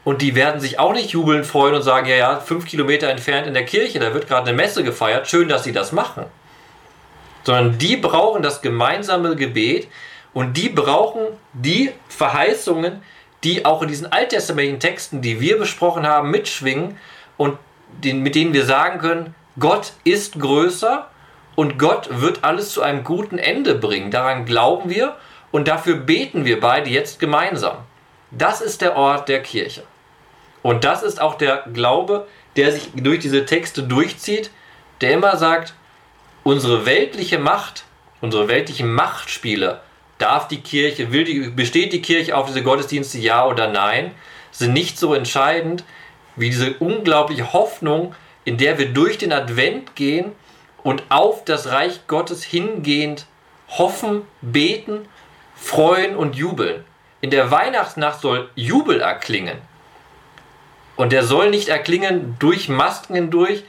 Und die werden sich auch nicht jubeln freuen und sagen, ja, ja, fünf Kilometer entfernt in der Kirche, da wird gerade eine Messe gefeiert, schön, dass sie das machen. Sondern die brauchen das gemeinsame Gebet, und die brauchen die Verheißungen, die auch in diesen alttestamentlichen Texten, die wir besprochen haben, mitschwingen und den, mit denen wir sagen können, Gott ist größer und Gott wird alles zu einem guten Ende bringen. Daran glauben wir und dafür beten wir beide jetzt gemeinsam. Das ist der Ort der Kirche. Und das ist auch der Glaube, der sich durch diese Texte durchzieht, der immer sagt, unsere weltliche Macht, unsere weltlichen Machtspiele darf die Kirche, will die, besteht die Kirche auf diese Gottesdienste ja oder nein, sind nicht so entscheidend wie diese unglaubliche Hoffnung, in der wir durch den Advent gehen und auf das Reich Gottes hingehend hoffen, beten, freuen und jubeln. In der Weihnachtsnacht soll Jubel erklingen. Und der soll nicht erklingen durch Masken hindurch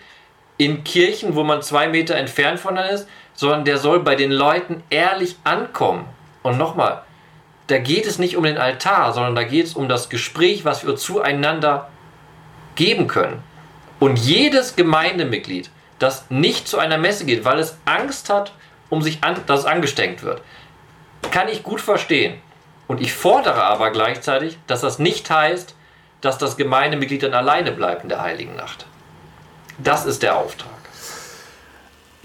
in Kirchen, wo man zwei Meter entfernt von ist, sondern der soll bei den Leuten ehrlich ankommen. Und nochmal, da geht es nicht um den Altar, sondern da geht es um das Gespräch, was wir zueinander geben können. Und jedes Gemeindemitglied, das nicht zu einer Messe geht, weil es Angst hat, um sich an, dass es angesteckt wird, kann ich gut verstehen. Und ich fordere aber gleichzeitig, dass das nicht heißt, dass das Gemeindemitglied dann alleine bleibt in der Heiligen Nacht. Das ist der Auftrag.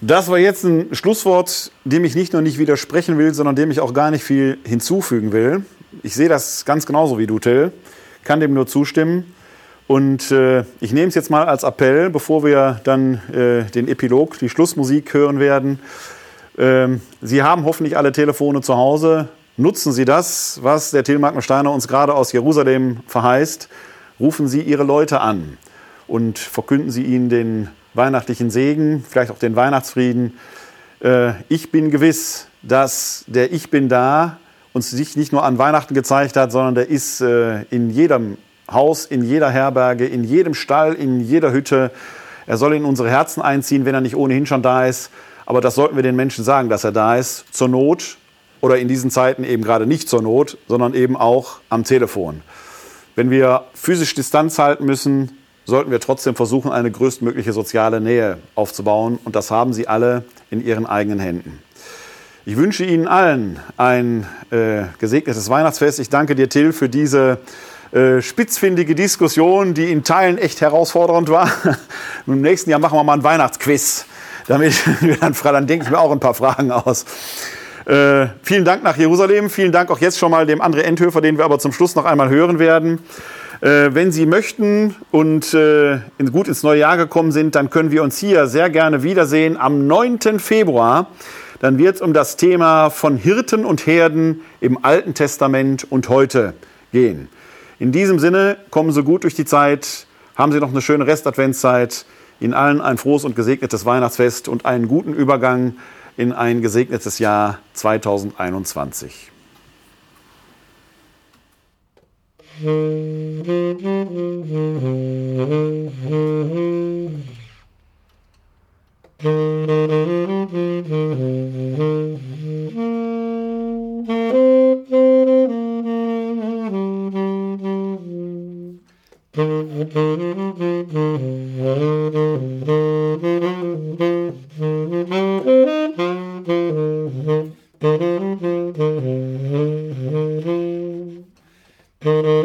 Das war jetzt ein Schlusswort, dem ich nicht nur nicht widersprechen will, sondern dem ich auch gar nicht viel hinzufügen will. Ich sehe das ganz genauso wie du, Till, kann dem nur zustimmen. Und äh, ich nehme es jetzt mal als Appell, bevor wir dann äh, den Epilog, die Schlussmusik hören werden. Ähm, Sie haben hoffentlich alle Telefone zu Hause. Nutzen Sie das, was der Till Steiner uns gerade aus Jerusalem verheißt. Rufen Sie Ihre Leute an und verkünden Sie ihnen den weihnachtlichen Segen, vielleicht auch den Weihnachtsfrieden. Äh, ich bin gewiss, dass der Ich bin da uns sich nicht nur an Weihnachten gezeigt hat, sondern der ist äh, in jedem Haus, in jeder Herberge, in jedem Stall, in jeder Hütte. Er soll in unsere Herzen einziehen, wenn er nicht ohnehin schon da ist. Aber das sollten wir den Menschen sagen, dass er da ist. Zur Not oder in diesen Zeiten eben gerade nicht zur Not, sondern eben auch am Telefon. Wenn wir physisch Distanz halten müssen, sollten wir trotzdem versuchen, eine größtmögliche soziale Nähe aufzubauen. Und das haben Sie alle in Ihren eigenen Händen. Ich wünsche Ihnen allen ein äh, gesegnetes Weihnachtsfest. Ich danke dir, Till, für diese äh, spitzfindige Diskussion, die in Teilen echt herausfordernd war. [laughs] Im nächsten Jahr machen wir mal ein Weihnachtsquiz. Damit [laughs] wir dann, dann denke ich mir auch ein paar Fragen aus. Äh, vielen Dank nach Jerusalem. Vielen Dank auch jetzt schon mal dem André Endhöfer, den wir aber zum Schluss noch einmal hören werden. Äh, wenn Sie möchten und äh, gut ins neue Jahr gekommen sind, dann können wir uns hier sehr gerne wiedersehen am 9. Februar. Dann wird es um das Thema von Hirten und Herden im Alten Testament und heute gehen. In diesem Sinne, kommen Sie gut durch die Zeit, haben Sie noch eine schöne Restadventszeit. Ihnen allen ein frohes und gesegnetes Weihnachtsfest und einen guten Übergang in ein gesegnetes Jahr 2021. Mm-hmm. Mm-hmm.